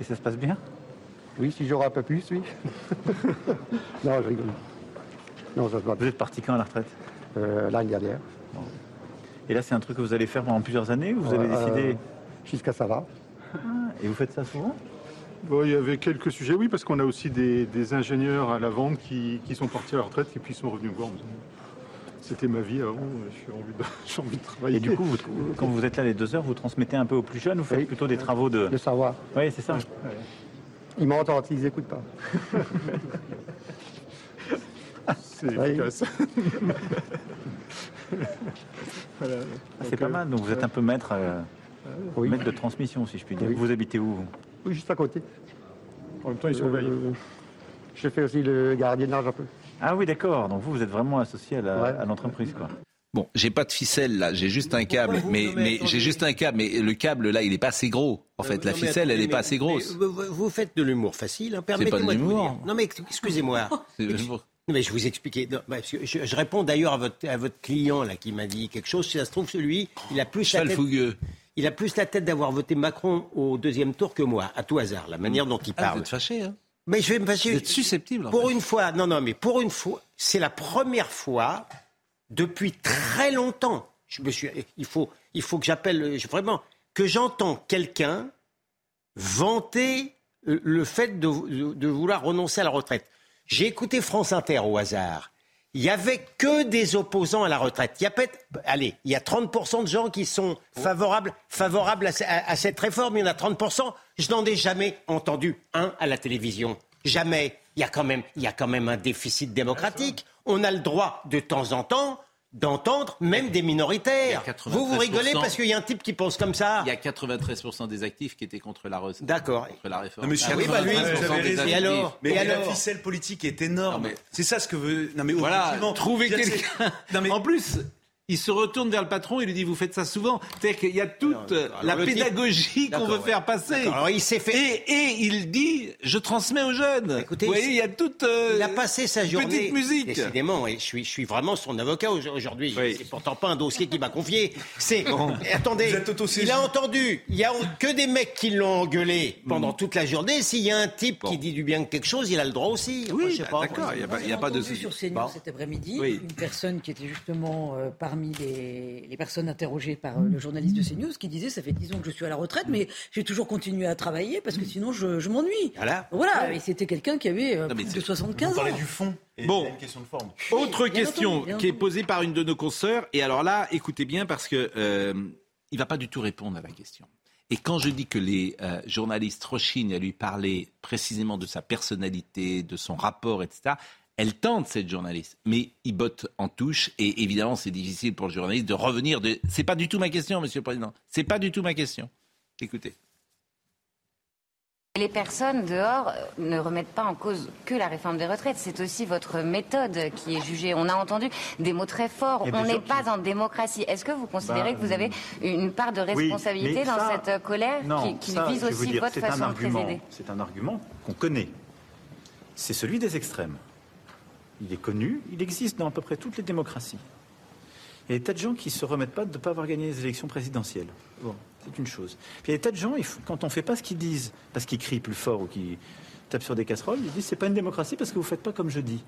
Et ça se passe bien Oui, si j'aurais un peu plus, oui. non, je rigole. Non, ça se va. Vous êtes parti quand à la retraite? Euh, L'année dernière. Et là, c'est un truc que vous allez faire pendant plusieurs années ou vous avez Euh, décidé Jusqu'à ça va. Et vous faites ça souvent? Bon, il y avait quelques sujets, oui, parce qu'on a aussi des, des ingénieurs à la vente qui, qui sont partis à la retraite et puis sont revenus me voir. C'était ma vie avant, j'ai envie de, j'ai envie de travailler. Et du coup, vous- quand vous êtes là les deux heures, vous transmettez un peu aux plus jeunes, vous faites plutôt des travaux de... Le savoir. Oui, c'est ça. Ils m'entendent, ils n'écoutent pas. C'est efficace. Voilà. Ah, c'est pas euh, mal, donc vous êtes un peu maître, euh, Oui. maître de transmission, si je puis dire. Oui. Vous habitez où vous Oui, juste à côté. En même temps, ils surveillent. je fais aussi le gardiennage un peu. Ah oui, d'accord. Donc vous, vous êtes vraiment associé à la- Ouais. à l'entreprise, quoi. Bon, j'ai pas de ficelle là, j'ai juste un câble, vous- mais, mais j'ai juste un câble, mais le câble là, il est pas assez gros. En fait, la Euh, Non, ficelle, elle est pas mais- assez grosse. vous, faites de l'humour facile. Hein, pas de Permettez-moi de vous dire. Non, mais excusez-moi. Mais je vous expliquais. Non, parce que je, je réponds d'ailleurs à votre, à votre client là qui m'a dit quelque chose. Si ça se trouve, celui, il a plus la tête. Il a plus la tête d'avoir voté Macron au deuxième tour que moi, à tout hasard, la manière dont il Ah, parle. vous êtes fâché, hein Mais je vais me fâcher. Vous êtes susceptible. en Pour fait. une fois, non, non, mais pour une fois, c'est la première fois depuis très longtemps. Je me suis, il faut, il faut que j'appelle vraiment que j'entends quelqu'un vanter le fait de, de- de vouloir renoncer à la retraite. J'ai écouté France Inter au hasard. Il y avait que des opposants à la retraite. Il y a peut-être, allez, il y a 30% de gens qui sont favorables, favorables à- à cette réforme. Il y en a 30%. Je n'en ai jamais entendu un à la télévision. Jamais. Il y a quand même, il y a quand même un déficit démocratique. On a le droit de temps en temps d'entendre même des minoritaires. Il y a 93%. Vous vous rigolez parce qu'il y a un type qui pense comme ça. Il y a 93% des actifs qui étaient contre la, D'accord. contre la réforme. Non, mais je suis Ah oui, bah lui, 93% vous avez des raison. actifs. Et alors Mais Et la alors ficelle politique est énorme. Non, mais- C'est ça ce que veut. Non mais Voilà, trouver quelqu'un. Non mais En plus, il se retourne vers le patron et lui dit Vous faites ça souvent. C'est-à-dire qu'il y a toute alors la pédagogie qu'on veut ouais. faire passer. Alors il s'est fait- Et, et il dit Je transmets aux jeunes. Écoutez, Vous voyez, il y a toute. euh, Il a passé sa journée. Petite musique. Décidément, et je suis, je suis vraiment son avocat au- aujourd'hui. Oui. C'est pourtant pas un dossier qu'il m'a confié. C'est. Attendez, Vous êtes autosaisi. il a entendu. Il y a que des mecs qui l'ont engueulé pendant toute la journée. S'il y a un type qui dit du bien de quelque chose, il a le droit aussi. Enfin, Oui, je sais bah, pas. d'accord, il n'y a, pas- y a pas de. sur CNews Bon. cet après-midi Oui. une personne qui était justement euh, parmi les, les personnes interrogées par euh, le journaliste de CNews qui disait ça fait 10 ans que je suis à la retraite mais j'ai toujours continué à travailler parce que sinon je, je m'ennuie. Voilà. Voilà, et c'était quelqu'un qui avait euh, Non, plus de 75 vous ans. parlez du fond. Et Bon. il y a une question de forme. Autre bien question entendu, qui est posée par une de nos consoeurs. Et alors là, écoutez bien parce que euh, il va pas du tout répondre à la question. Et quand je dis que les euh, journalistes rechignent à lui parler précisément de sa personnalité, de son rapport, etc., elle tente cette journaliste, mais il botte en touche. Et évidemment, c'est difficile pour le journaliste de revenir. De... C'est pas du tout ma question, Monsieur le Président. C'est pas du tout ma question. Écoutez. Les personnes dehors euh, ne remettent pas en cause que la réforme des retraites. C'est aussi votre méthode qui est jugée. On a entendu des mots très forts. On n'est pas en démocratie. Est-ce que vous considérez Bah, que vous avez une part de responsabilité dans ça- cette colère Non, qui, qui ça, vise aussi dire, votre façon de présider? C'est un argument qu'on connaît. C'est celui des extrêmes. Il est connu, il existe dans à peu près toutes les démocraties. Il y a des tas de gens qui ne se remettent pas de ne pas avoir gagné les élections présidentielles. Bon, c'est une chose. Il y a des tas de gens, quand on ne fait pas ce qu'ils disent, parce qu'ils crient plus fort ou qu'ils tapent sur des casseroles, ils disent c'est pas une démocratie parce que vous ne faites pas comme je dis.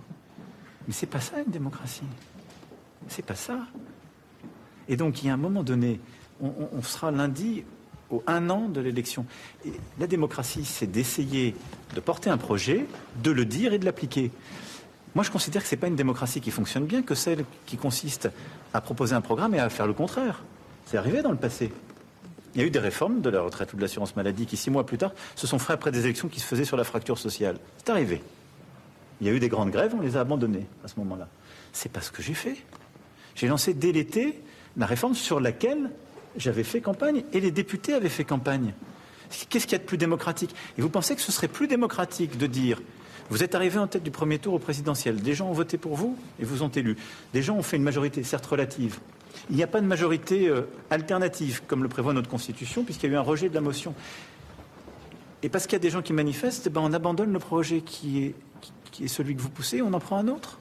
Mais c'est pas ça une démocratie. C'est pas ça. Et donc, il y a un moment donné, on, on- sera lundi au un an de l'élection. La démocratie, c'est d'essayer de porter un projet, de le dire et de l'appliquer. Moi, je considère que ce n'est pas une démocratie qui fonctionne bien que celle qui consiste à proposer un programme et à faire le contraire. C'est arrivé dans le passé. Il y a eu des réformes de la retraite ou de l'assurance maladie qui, six mois plus tard, se sont faites après des élections qui se faisaient sur la fracture sociale. C'est arrivé. Il y a eu des grandes grèves, on les a abandonnées à ce moment-là. C'est pas ce que j'ai fait. J'ai lancé dès l'été la réforme sur laquelle j'avais fait campagne et les députés avaient fait campagne. Qu'est-ce qu'il y a de plus démocratique? Et vous pensez que ce serait plus démocratique de dire vous êtes arrivé en tête du premier tour au présidentiel, des gens ont voté pour vous et vous ont élu. Des gens ont fait une majorité, certes relative. Il n'y a pas de majorité euh, alternative, comme le prévoit notre Constitution, puisqu'il y a eu un rejet de la motion. Et parce qu'il y a des gens qui manifestent, eh ben, on abandonne le projet qui est, celui que vous poussez, on en prend un autre.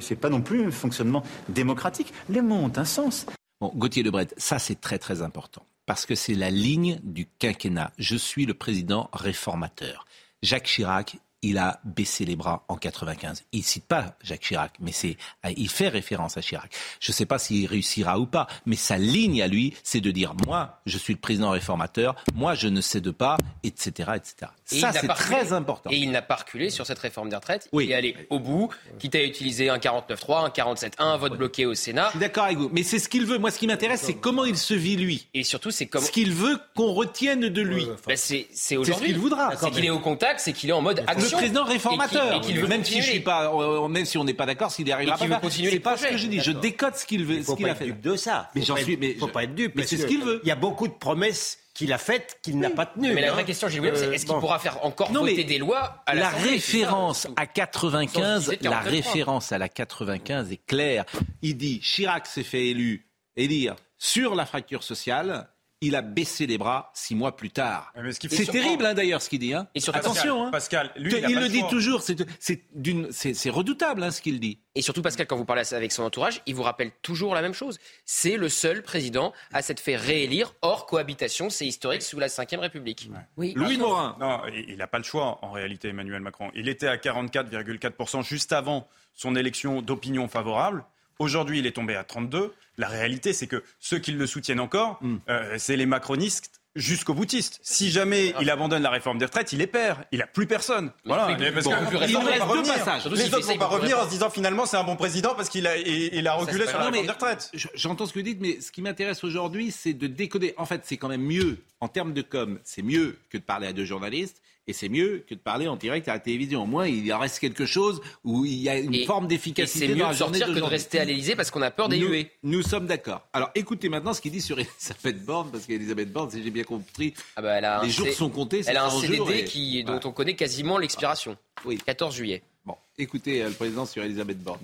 C'est pas non plus un fonctionnement démocratique. Les mots ont un sens. Bon, Gauthier Lebret, ça c'est très très important parce que c'est la ligne du quinquennat. Je suis le président réformateur. Jacques Chirac, il a baissé les bras en 95. Il cite pas Jacques Chirac, mais c'est, il fait référence à Chirac. Je ne sais pas s'il réussira ou pas, mais sa ligne à lui, c'est de dire moi, je suis le président réformateur, moi je ne cède pas, etc., etc. Et ça il n'a c'est pas reculé. très important. Et il n'a pas reculé sur cette réforme des retraites. Oui. Il est allé au bout, quitte à utiliser un 49-3, un 47-1, un vote bloqué au Sénat. Je suis d'accord avec vous, mais c'est ce qu'il veut. Moi, ce qui m'intéresse, c'est comment il se vit lui. Et surtout, c'est comment. Ce qu'il veut qu'on retienne de lui. Ben, c'est c'est ce aujourd'hui. qu'il voudra. C'est qu'il est au contact, c'est qu'il est en mode Le action. président Et qu'il- réformateur. Et qu'il veut même si je suis pas, même si on n'est pas d'accord, s'il arrivera pas. C'est pas ce que je dis. Je décode ce qu'il veut, Il ce faut qu'il pas a être fait. dupe de ça. Mais j'en suis. faut pas être dupe. Mais c'est ce qu'il veut. Il y a beaucoup de promesses qu'il a faites qu'il n'a pas tenues. Mais la hein. vraie question, Gilles William, c'est Euh, est-ce qu'il bon. pourra faire encore Non, voter des lois à La référence à 95, Sans utiliser la 49.3. référence à la 95 est claire. Il dit Chirac s'est fait élu, élire sur la fracture sociale. Il a baissé les bras six mois plus tard. Ce qui C'est terrible hein, d'ailleurs ce qu'il dit. Hein. Et surtout, Attention. hein. Pascal, lui, il a il le dit choix. toujours. c'est- redoutable hein, ce qu'il dit. Et surtout, Pascal, quand vous parlez avec son entourage, il vous rappelle toujours la même chose. C'est le seul président à s'être fait réélire hors cohabitation. C'est historique sous la Ve République. Oui. Louis Morin. Non, il n'a pas le choix en réalité, Emmanuel Macron. Il était à 44,4% juste avant son élection d'opinion favorable. Aujourd'hui, il est tombé à 32. La réalité, c'est que ceux qui le soutiennent encore, Hmm. euh, c'est les macronistes jusqu'au boutiste. Si jamais il abandonne la réforme des retraites, il est père. Il n'a plus personne. Voilà. parce beaucoup que les Il vont reste pas deux revenir. passages. Les autres vont pas revenir en se disant finalement c'est un bon président parce qu'il a, il, a reculé sur la réforme des retraites. Je- J'entends ce que vous dites, mais ce qui m'intéresse aujourd'hui, c'est de décoder. En fait, c'est quand même mieux, en termes de com, c'est mieux que de parler à deux journalistes. Et c'est mieux que de parler en direct à la télévision. Au moins, il en reste quelque chose où il y a une Et- forme d'efficacité c'est mieux dans la de sortir que de rester à l'Élysée parce qu'on a peur des nous, huées. nous sommes d'accord. Alors écoutez maintenant ce qu'il dit sur Elisabeth Borne, parce qu'Elisabeth Borne, si j'ai bien compris, Ah bah, elle a les jours C- sont comptés. Elle a un 100 CDD et- qui, dont Voilà. on connaît quasiment l'expiration. Oui. 14 juillet. Bon, écoutez euh, le président sur Elisabeth Borne.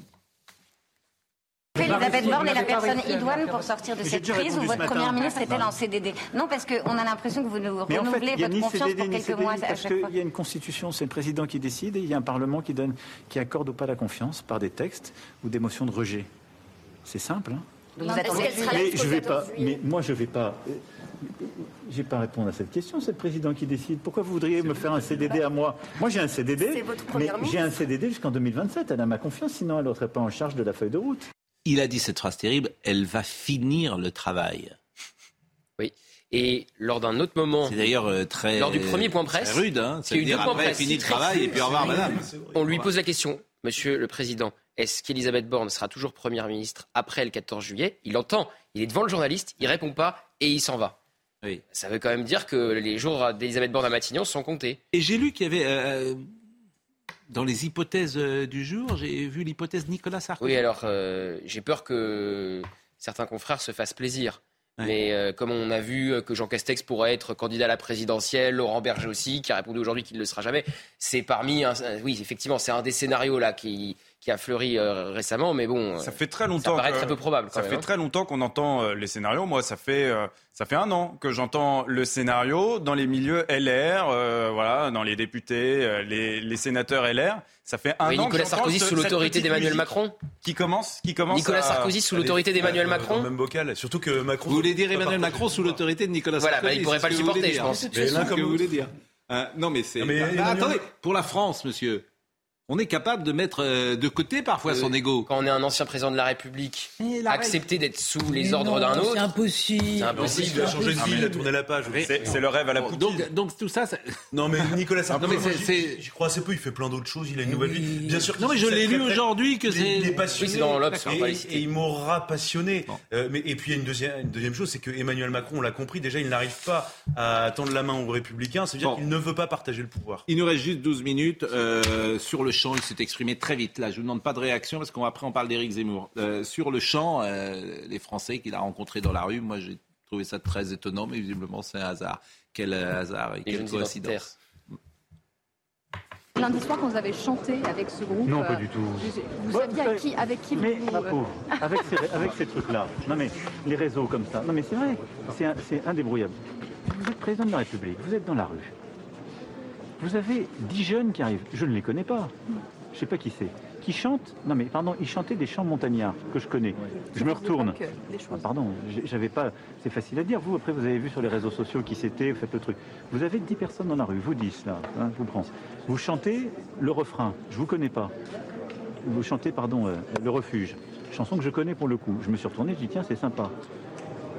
Elisabeth Borne est la personne idoine pour sortir de cette crise ce votre première ministre est-elle en CDD Non, parce qu'on a l'impression que vous nous Mais en fait, renouvelez votre confiance CDD pour quelques CDI mois à parce qu'il y a une constitution, c'est le président qui décide et il y a un parlement qui donne, qui accorde ou pas la confiance par des textes ou des motions de rejet. C'est simple. Hein Donc vous attendez mais je vais pas. Mais moi, je vais pas. Je vais pas répondre à cette question. C'est le président qui décide. Pourquoi vous voudriez me faire un CDD à moi? Moi, j'ai un CDD. Votre mais j'ai un CDD jusqu'en 2027. Elle a ma confiance, sinon elle n'aurait pas en charge de la feuille de route. Il a dit cette phrase terrible, elle va finir le travail. Oui. Et lors d'un autre moment, C'est d'ailleurs euh, très. lors du premier point presse, rude, hein. deux points après, presse fini le très travail et puis au revoir, madame. on lui pose la question, Monsieur le Président, est-ce qu'Elisabeth Borne sera toujours Première ministre après le 14 juillet? Il entend, il est devant le journaliste, il répond pas et il s'en va. Oui. Ça veut quand même dire que les jours d'Elisabeth Borne à Matignon sont comptés. Et j'ai lu qu'il y avait. euh, dans les hypothèses euh, du jour, j'ai vu l'hypothèse Nicolas Sarkozy. Oui, alors euh, j'ai peur que certains confrères se fassent plaisir. Mais euh, comme on a vu que Jean Castex pourrait être candidat à la présidentielle, Laurent Berger aussi, qui a répondu aujourd'hui qu'il ne le sera jamais, c'est parmi, un- oui, effectivement, c'est un des scénarios là qui, qui a fleuri euh, récemment, mais bon, Ça fait très longtemps. ça paraît que- très peu probable. Quand Ça même, fait hein. très longtemps qu'on entend euh, les scénarios. Moi, ça fait euh, ça fait un an que j'entends le scénario dans les milieux LR, euh, voilà, dans les députés, euh, les, les sénateurs LR. Ça fait un Oui, an. que Nicolas Sarkozy ce- sous l'autorité d'Emmanuel Macron Qui commence Qui commence Nicolas à- Sarkozy sous l'autorité d'Emmanuel Dans Macron le même bocal. Surtout que Macron. Vous voulez dire Emmanuel Macron sous l'autorité de Nicolas Voilà, Sarkozy bah, il pourrait pas le supporter, je dire. pense. C'est ce que vous voulez dire. Euh, non, mais c'est. Mais Emmanuel- attendez, pour la France, monsieur, on est capable de mettre euh, de côté parfois son ego. Quand on est un ancien président de la République, la accepter d'être sous les Mais ordres d'un C'est autre, impossible. c'est Il impossible. a changé de vie, il a tourné la page. C'est c'est le rêve à la Poutine. Donc, donc tout ça, ça- Non mais Nicolas Sarkozy, c'est- j'y- c'est- crois assez peu. Il fait plein d'autres choses. Il a une nouvelle vie. Bien sûr. Non, mais je l'ai lu aujourd'hui que il est- c'est. Il est passionné. Oui, c'est dans l'Obs, Et- il m'aura passionné. Euh, mais, et puis il y a une deuxième, chose, c'est que Emmanuel Macron, on l'a compris, déjà, il n'arrive pas à tendre la main aux Républicains. C'est-à-dire qu'il ne veut pas partager le pouvoir. Il nous reste juste 12 minutes. Euh, sur le champ, il s'est exprimé très vite. Là, je vous demande pas de réaction parce qu'après, on parle d'Éric Zemmour. Euh, sur le champ, euh, les Français qu'il a rencontrés dans la rue, moi, j'ai trouvé ça très étonnant, mais visiblement, c'est un hasard. Quel euh, hasard et quelle coïncidence. Lundi soir, quand vous avez chanté avec ce groupe, Non, pas euh, du tout. vous, vous saviez avec qui, avec qui Mais vous... ma euh, pauvre, avec ces, avec ces trucs-là, non mais les réseaux comme ça, non mais c'est vrai, c'est indébrouillable. Vous êtes président de la République, vous êtes dans la rue. Vous avez dix jeunes qui arrivent, je ne les connais pas, je ne sais pas qui c'est, qui chantent, non mais pardon, ils chantaient des chants montagnards que je connais. Je me retourne. Ah, pardon, j'avais pas. C'est facile à dire. Vous, après, vous avez vu sur les réseaux sociaux qui c'était, vous faites le truc. Vous avez 10 personnes dans la rue, vous 10 là, hein, je vous prends. Vous chantez le refrain, je vous connais pas. Vous chantez, pardon, euh, le refuge. Chanson que je connais pour le coup. Je me suis retourné, je dis tiens, c'est sympa.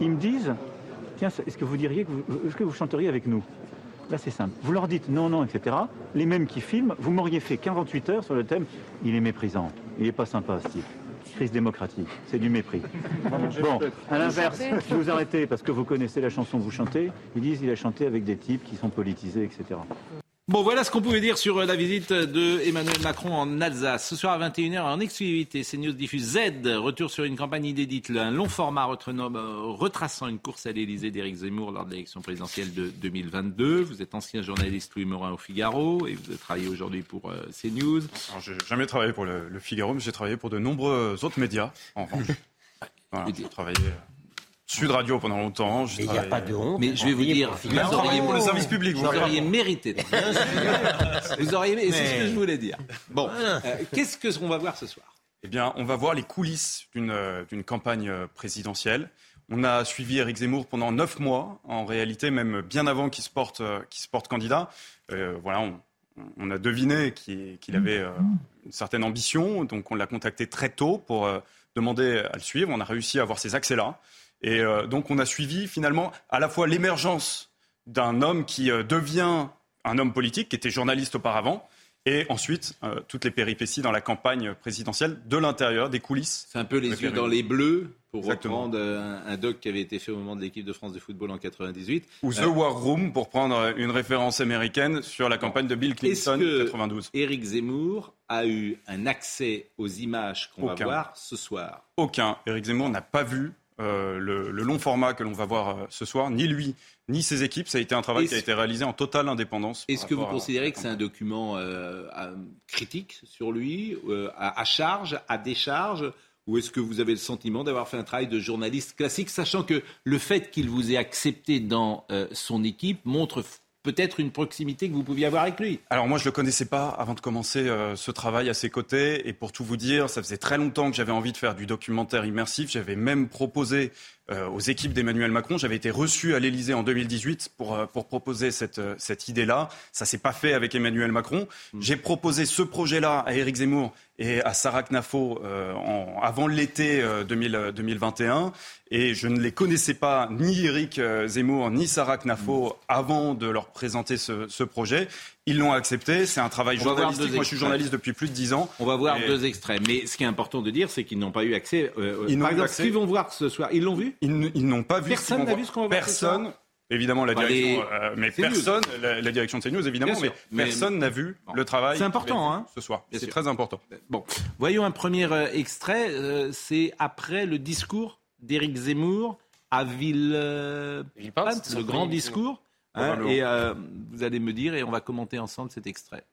Ils me disent, tiens, est-ce que vous diriez que vous, est-ce que vous chanteriez avec nous? Là, c'est simple. Vous leur dites non, non, etc. Les mêmes qui filment, vous m'auriez fait 48 heures sur le thème. Il est méprisant. Il n'est pas sympa, ce type. Crise démocratique. C'est du mépris. Bon, à l'inverse, je vous arrêtez parce que vous connaissez la chanson que vous chantez. Ils disent il a chanté avec des types qui sont politisés, etc. Bon, voilà ce qu'on pouvait dire sur euh, la visite de Emmanuel Macron en Alsace. Ce soir à 21h, en exclusivité, CNews diffuse Z, retour sur une campagne inédite, un long format retraçant, euh, retraçant une course à l'Élysée d'Éric Zemmour lors de l'élection présidentielle de 2022. Vous êtes ancien journaliste Louis Morin au Figaro et vous travaillez aujourd'hui pour euh, CNews. Alors, j'ai jamais travaillé pour le, le Figaro, mais j'ai travaillé pour de nombreux autres médias, en revanche. Voilà, j'ai travaillé Sud Radio pendant longtemps. Mais il n'y a pas de honte. Mais je vais vous dire, vous auriez, pour le service public, vous auriez mérité. vous auriez, et c'est ce que je voulais dire. Bon, euh, qu'est-ce que on va voir ce soir? Eh bien, on va voir les coulisses d'une euh, d'une campagne euh, présidentielle. On a suivi Éric Zemmour pendant neuf mois, en réalité même bien avant qu'il se porte, qu'il se porte candidat. Euh, voilà, on, on a deviné qu'il avait euh, une certaine ambition, donc on l'a contacté très tôt pour euh, demander à le suivre. On a réussi à avoir ces accès-là. Et euh, donc on a suivi finalement à la fois l'émergence d'un homme qui euh, devient un homme politique, qui était journaliste auparavant, et ensuite euh, toutes les péripéties dans la campagne présidentielle de l'intérieur, des coulisses. C'est un peu les yeux dans les bleus, pour Exactement. reprendre un, un doc qui avait été fait au moment de l'équipe de France de football en 98. Ou The War Room, pour prendre une référence américaine sur la campagne de Bill Clinton que 92. Éric Zemmour a eu un accès aux images qu'on va voir ce soir? Aucun. Éric Zemmour n'a pas vu euh, le, le long format que l'on va voir euh, ce soir, ni lui, ni ses équipes. Ça a été un travail qui a été réalisé en totale indépendance. Est-ce que vous à- considérez que c'est un document euh, à- critique sur lui, à, à charge, à décharge ou est-ce que vous avez le sentiment d'avoir fait un travail de journaliste classique, sachant que le fait qu'il vous ait accepté dans son équipe montre peut-être une proximité que vous pouviez avoir avec lui Alors moi je le connaissais pas avant de commencer euh, ce travail à ses côtés et pour tout vous dire, ça faisait très longtemps que j'avais envie de faire du documentaire immersif. J'avais même proposé aux équipes d'Emmanuel Macron, j'avais été reçu à l'Élysée en 2018 pour euh, pour proposer cette euh, cette idée-là. Ça s'est pas fait avec Emmanuel Macron. J'ai proposé ce projet-là à Éric Zemmour et à Sarah Knafo euh, en, avant l'été euh, 2000, euh, 2021 et je ne les connaissais pas ni Éric euh, Zemmour ni Sarah Knafo avant de leur présenter ce, ce projet. Ils l'ont accepté. C'est un travail On journalistique. Moi, je suis journaliste depuis plus de dix ans. On va voir Et deux extraits. Mais ce qui est important de dire, c'est qu'ils n'ont pas eu accès. euh, Ils n'ont par exemple, accès. ce qu'ils vont voir ce soir, ils l'ont vu Ils, ils n'ont pas vu. Personne n'a vu ce qu'on va voir. voir ce soir Personne. Évidemment, la Bah, direction, les- euh, mais personne, la, la direction de CNews, évidemment, mais personne n'a vu le travail. C'est important, hein Ce soir, c'est très important. Bon, voyons un premier euh, extrait. euh, c'est après le discours d'Éric Zemmour à Villepinte, Villepinte, le grand discours. Hein, et euh, vous allez me dire et on va commenter ensemble cet extrait.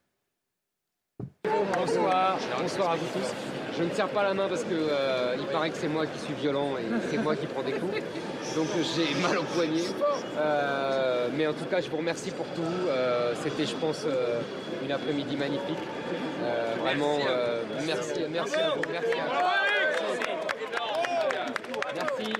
Bonsoir, bonsoir à vous tous. Je ne tiens pas la main parce que euh, il paraît que c'est moi qui suis violent et c'est moi qui prends des coups. Donc j'ai mal au poignet. Euh, mais en tout cas, je vous remercie pour tout. Euh, C'était, je pense, euh, une après-midi magnifique. Euh, vraiment, euh, merci, merci à vous. Merci à vous. Merci.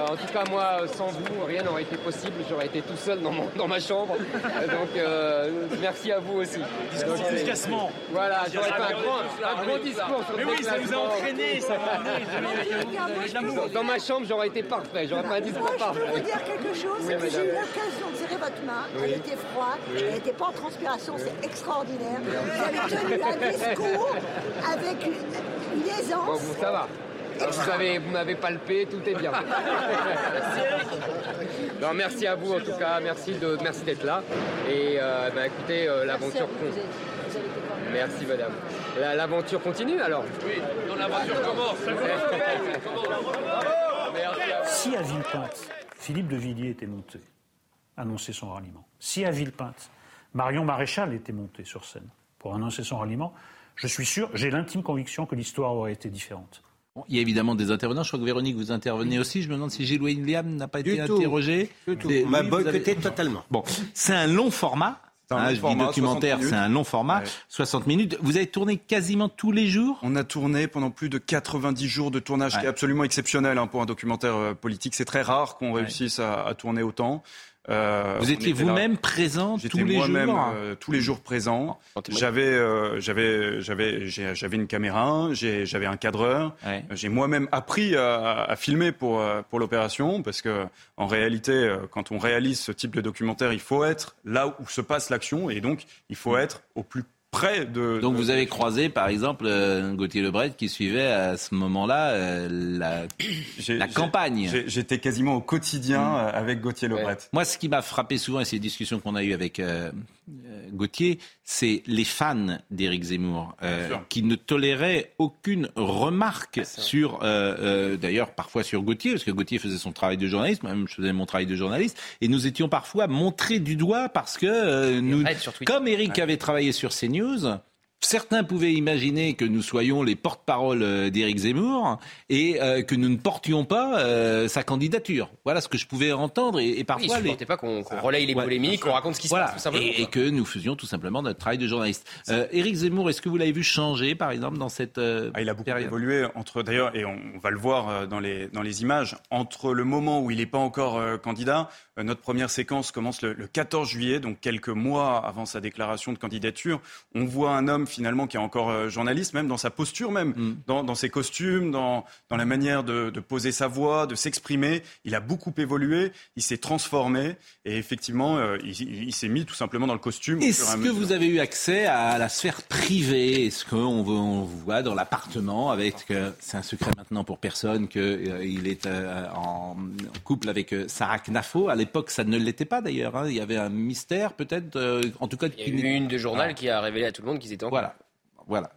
Euh, en tout cas, moi, sans vous, rien n'aurait été possible. J'aurais été tout seul dans, mon- dans ma chambre. Donc, euh, merci à vous aussi. Discours d'efficacement. Voilà, j'aurais fait un grand, un grand discours sur Mais oui, ça nous a entraînés, ça m'a Dans- ma chambre, j'aurais été parfait. J'aurais fait un discours Moi, je parfait. peux vous dire quelque chose. Oui, J'ai eu l'occasion de serrer votre main. Oui. Elle était froide. Oui. Elle n'était pas en transpiration. C'est extraordinaire. Oui. Vous avez tenu un discours avec une, une Bon, aisance. vous, ça va. Vous avez- vous m'avez palpé, tout est bien. Non, merci à vous en tout cas, merci de, merci d'être là. Et euh, bah, écoutez, euh, l'aventure continue. Merci madame. La- L'aventure continue alors Oui, l'aventure commence. Si à Villepinte, Philippe de Villiers était monté, annoncer son ralliement, si à Villepinte, Marion Maréchal était monté sur scène pour annoncer son ralliement, je suis sûr, j'ai l'intime conviction que l'histoire aurait été différente. Bon, il y a évidemment des intervenants. Je crois que Véronique, vous intervenez aussi. Je me demande si Gilles William n'a pas Du été tout. interrogé. Du tout. C'est- On m'a oui, vous avez- boycotté totalement. Bon, c'est un long format. C'est un long je dis format, documentaire, 60 c'est un long format, Ouais. 60 minutes. Vous avez tourné quasiment tous les jours? On a tourné pendant plus de 90 jours de tournage, ce qui est absolument exceptionnel hein, pour un documentaire euh, politique. C'est très rare qu'on réussisse à, à tourner autant. Euh, Vous étiez vous-même présent tous les jours euh, tous les jours présent. J'avais, euh, j'avais, j'avais, j'ai- j'avais une caméra, j'avais un cadreur. Ouais. J'ai moi-même appris à, à filmer pour euh, pour l'opération parce que en réalité, quand on réalise ce type de documentaire, il faut être là où se passe l'action et donc il faut être au plus près de. Donc de- vous avez croisé, par exemple, euh, Gauthier Lebret qui suivait à ce moment-là euh, la, la campagne. J'étais quasiment au quotidien Mm. euh, avec Gauthier Lebret. Moi, ce qui m'a frappé souvent, et c'est les discussions qu'on a eues avec euh, Gauthier, c'est les fans d'Éric Zemmour, euh, qui ne toléraient aucune remarque sur, euh, euh, d'ailleurs, parfois sur Gauthier, parce que Gauthier faisait son travail de journaliste, moi-même je faisais mon travail de journaliste, et nous étions parfois montrés du doigt parce que euh, nous, comme Éric avait travaillé sur CNews, usa Certains pouvaient imaginer que nous soyons les porte-parole euh, d'Éric Zemmour et euh, que nous ne portions pas euh, sa candidature. Voilà ce que je pouvais entendre et, et Oui, parfois il supportait pas qu'on relaye les Ouais. polémiques, qu'on raconte ce qui se passe tout simplement. Et, et que nous faisions tout simplement notre travail de journaliste. Euh, Éric Zemmour, est-ce que vous l'avez vu changer, par exemple, dans cette euh, Ah, il a beaucoup période? évolué entre d'ailleurs et on, on va le voir dans les dans les images entre le moment où il n'est pas encore euh, candidat. notre première séquence commence le, le 14 juillet, donc quelques mois avant sa déclaration de candidature. On voit un homme finalement qui est encore euh, journaliste, même dans sa posture, même Mm. dans, dans ses costumes, dans dans la manière de, de poser sa voix, de s'exprimer. Il a beaucoup évolué, il s'est transformé et effectivement, euh, il, il- il s'est mis tout simplement dans le costume. Est-ce que mesure. vous avez eu accès à la sphère privée? Est-ce qu'on on voit dans l'appartement avec euh, c'est un secret maintenant pour personne que euh, il est euh, en, en couple avec euh, Sarah Knafo. À l'époque, ça ne l'était pas d'ailleurs. hein. Il y avait un mystère peut-être. euh, en tout cas, Il y a eu une de journal qui a révélé à tout le monde qu'ils étaient en Voilà,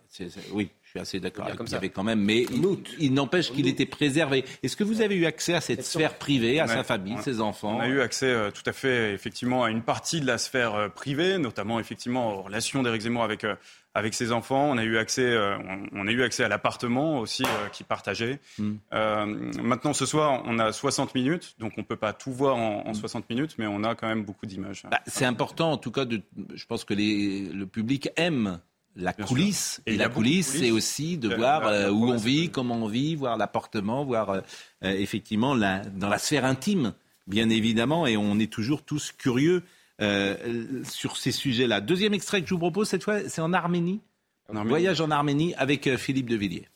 oui, je suis assez d'accord. avec- ça. avait quand même, mais il, il n'empêche qu'il était préservé. Est-ce que vous avez eu accès à cette sphère privée, à a- sa famille, a- ses enfants On a eu accès euh, tout à fait effectivement à une partie de la sphère euh, privée, notamment effectivement aux relations d'Éric Zemmour avec euh, avec ses enfants. On a eu accès, euh, on, on a eu accès à l'appartement aussi euh, qu'il partageait. Mm. Euh, maintenant ce soir, on a 60 minutes, donc on peut pas tout voir en, Mm. en 60 minutes, mais on a quand même beaucoup d'images. Bah, c'est important, en tout cas, de, je pense que les, le public aime la Bien coulisse. sûr. Et la coulisse, c'est aussi de La- voir la- la euh, où on vit, comment on vit, voir l'appartement, voir euh, euh, effectivement la, dans la sphère intime, bien évidemment, et on est toujours tous curieux euh, sur ces sujets-là. Deuxième extrait que je vous propose, cette fois, c'est en Arménie. En Arménie. Voyage en Arménie avec euh, Philippe de Villiers.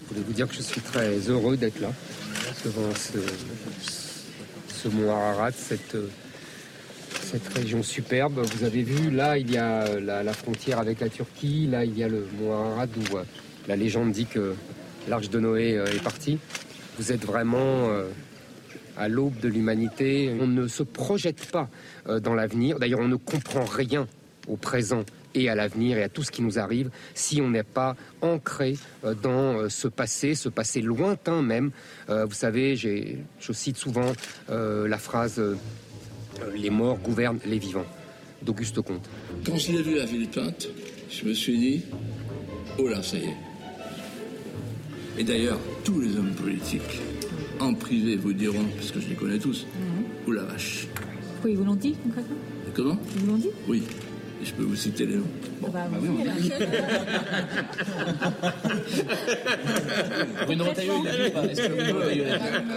Je voulais vous dire que je suis très heureux d'être là, devant ce, ce mont Ararat, cette, cette région superbe. Vous avez vu, là, il y a la, la frontière avec la Turquie, là, il y a le mont Ararat où euh, la légende dit que l'arche de Noé euh, est partie. Vous êtes vraiment euh, à l'aube de l'humanité. On ne se projette pas euh, dans l'avenir. D'ailleurs, on ne comprend rien au présent et à l'avenir et à tout ce qui nous arrive si on n'est pas ancré euh, dans euh, ce passé, ce passé lointain même. Euh, vous savez, je cite souvent la phrase Les morts gouvernent les vivants d'Auguste Comte. Quand je l'ai vu à Villepinte, je me suis dit Oh là, ça y est. Et d'ailleurs, tous les hommes politiques en privé vous diront, parce que je les connais tous, oh la vache. Pourquoi ils vous l'ont dit concrètement? Comment? Ils vous l'ont dit? Oui. Je peux vous citer les noms. Bon. Bah, bah, oui, Bruno Retailleau, il l'a pas. Est-ce que Bruno Retailleau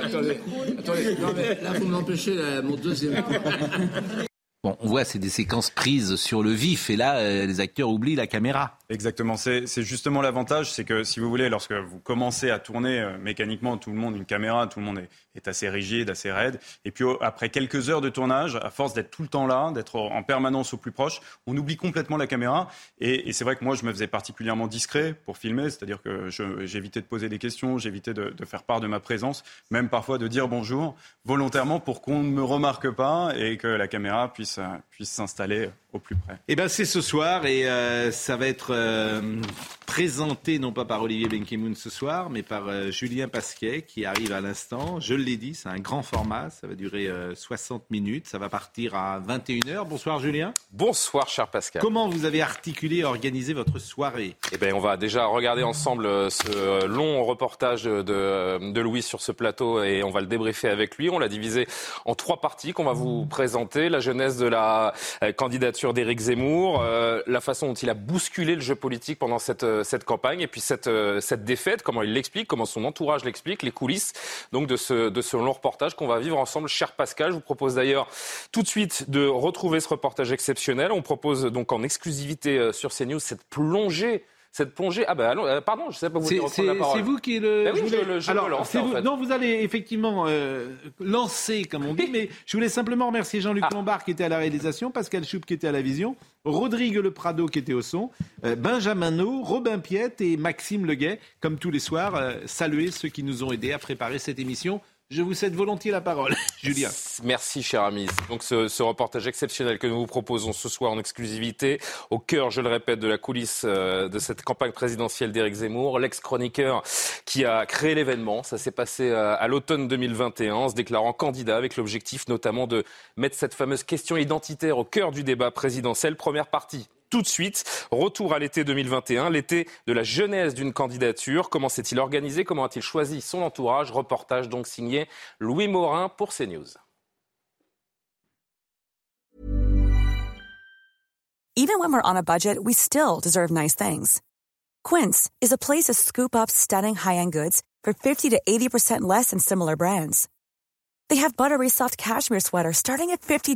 Attendez, attendez. Non, mais là, vous m'empêchez mon deuxième Bon, on voit, c'est des séquences prises sur le vif, et là, euh, les acteurs oublient la caméra. Exactement, c'est justement l'avantage, c'est que si vous voulez, lorsque vous commencez à tourner euh, mécaniquement, tout le monde, une caméra, tout le monde est, est assez rigide, assez raide. Et puis après quelques heures de tournage, à force d'être tout le temps là, d'être en permanence au plus proche, on oublie complètement la caméra. Et, et c'est vrai que moi, je me faisais particulièrement discret pour filmer, c'est-à-dire que j'évitais de poser des questions, j'évitais de, de, faire part de ma présence, même parfois de dire bonjour volontairement pour qu'on ne me remarque pas et que la caméra puisse, puisse s'installer au plus près. Eh ben c'est ce soir et euh, ça va être euh, présenté non pas par Olivier Benkemoun ce soir, mais par euh, Julien Pasquet qui arrive à l'instant. Je l'ai dit, c'est un grand format, ça va durer 60 minutes, ça va partir à 21h. Bonsoir Julien. Bonsoir cher Pascal. Comment vous avez articulé et organisé votre soirée? Eh ben on va déjà regarder ensemble ce long reportage de, de Louis sur ce plateau et on va le débriefer avec lui. On l'a divisé en trois parties qu'on va vous présenter. La jeunesse de la candidature d'Éric Zemmour, euh, la façon dont il a bousculé le jeu politique pendant cette, euh, cette campagne, et puis cette, euh, cette défaite, comment il l'explique, comment son entourage l'explique, les coulisses donc de ce, de ce long reportage qu'on va vivre ensemble. Cher Pascal, je vous propose d'ailleurs tout de suite de retrouver ce reportage exceptionnel. On propose donc en exclusivité sur CNews cette plongée cette plongée. Ah ben allons, pardon, je ne sais pas vous dire. C'est vous qui le. Ben oui, je, le, je Alors, lance, vous... Non, vous allez effectivement euh, lancer, comme on dit, mais je voulais simplement remercier Jean-Luc ah. Lombard qui était à la réalisation, Pascal Choup qui était à la vision, Rodrigue Le Prado qui était au son, euh, Benjamin No, Robin Piette et Maxime Leguet, comme tous les soirs, euh, saluer ceux qui nous ont aidés à préparer cette émission. Je vous cède volontiers la parole, Julien. Merci, cher ami. Donc, ce, ce, reportage exceptionnel que nous vous proposons ce soir en exclusivité, au cœur, je le répète, de la coulisse euh, de cette campagne présidentielle d'Éric Zemmour, l'ex-chroniqueur qui a créé l'événement. Ça s'est passé euh, à l'automne 2021, se déclarant candidat avec l'objectif notamment de mettre cette fameuse question identitaire au cœur du débat présidentiel. Première partie tout de suite. Retour à l'été 2021, l'été de la jeunesse d'une candidature. Comment s'est-il organisé? Comment a-t-il choisi son entourage? Reportage donc signé Louis Morin pour CNews. Even when we're on a budget, we still deserve nice things. Quince is a place to scoop up stunning high-end goods for 50 to 80% less than similar brands. They have buttery soft cashmere sweaters starting at $50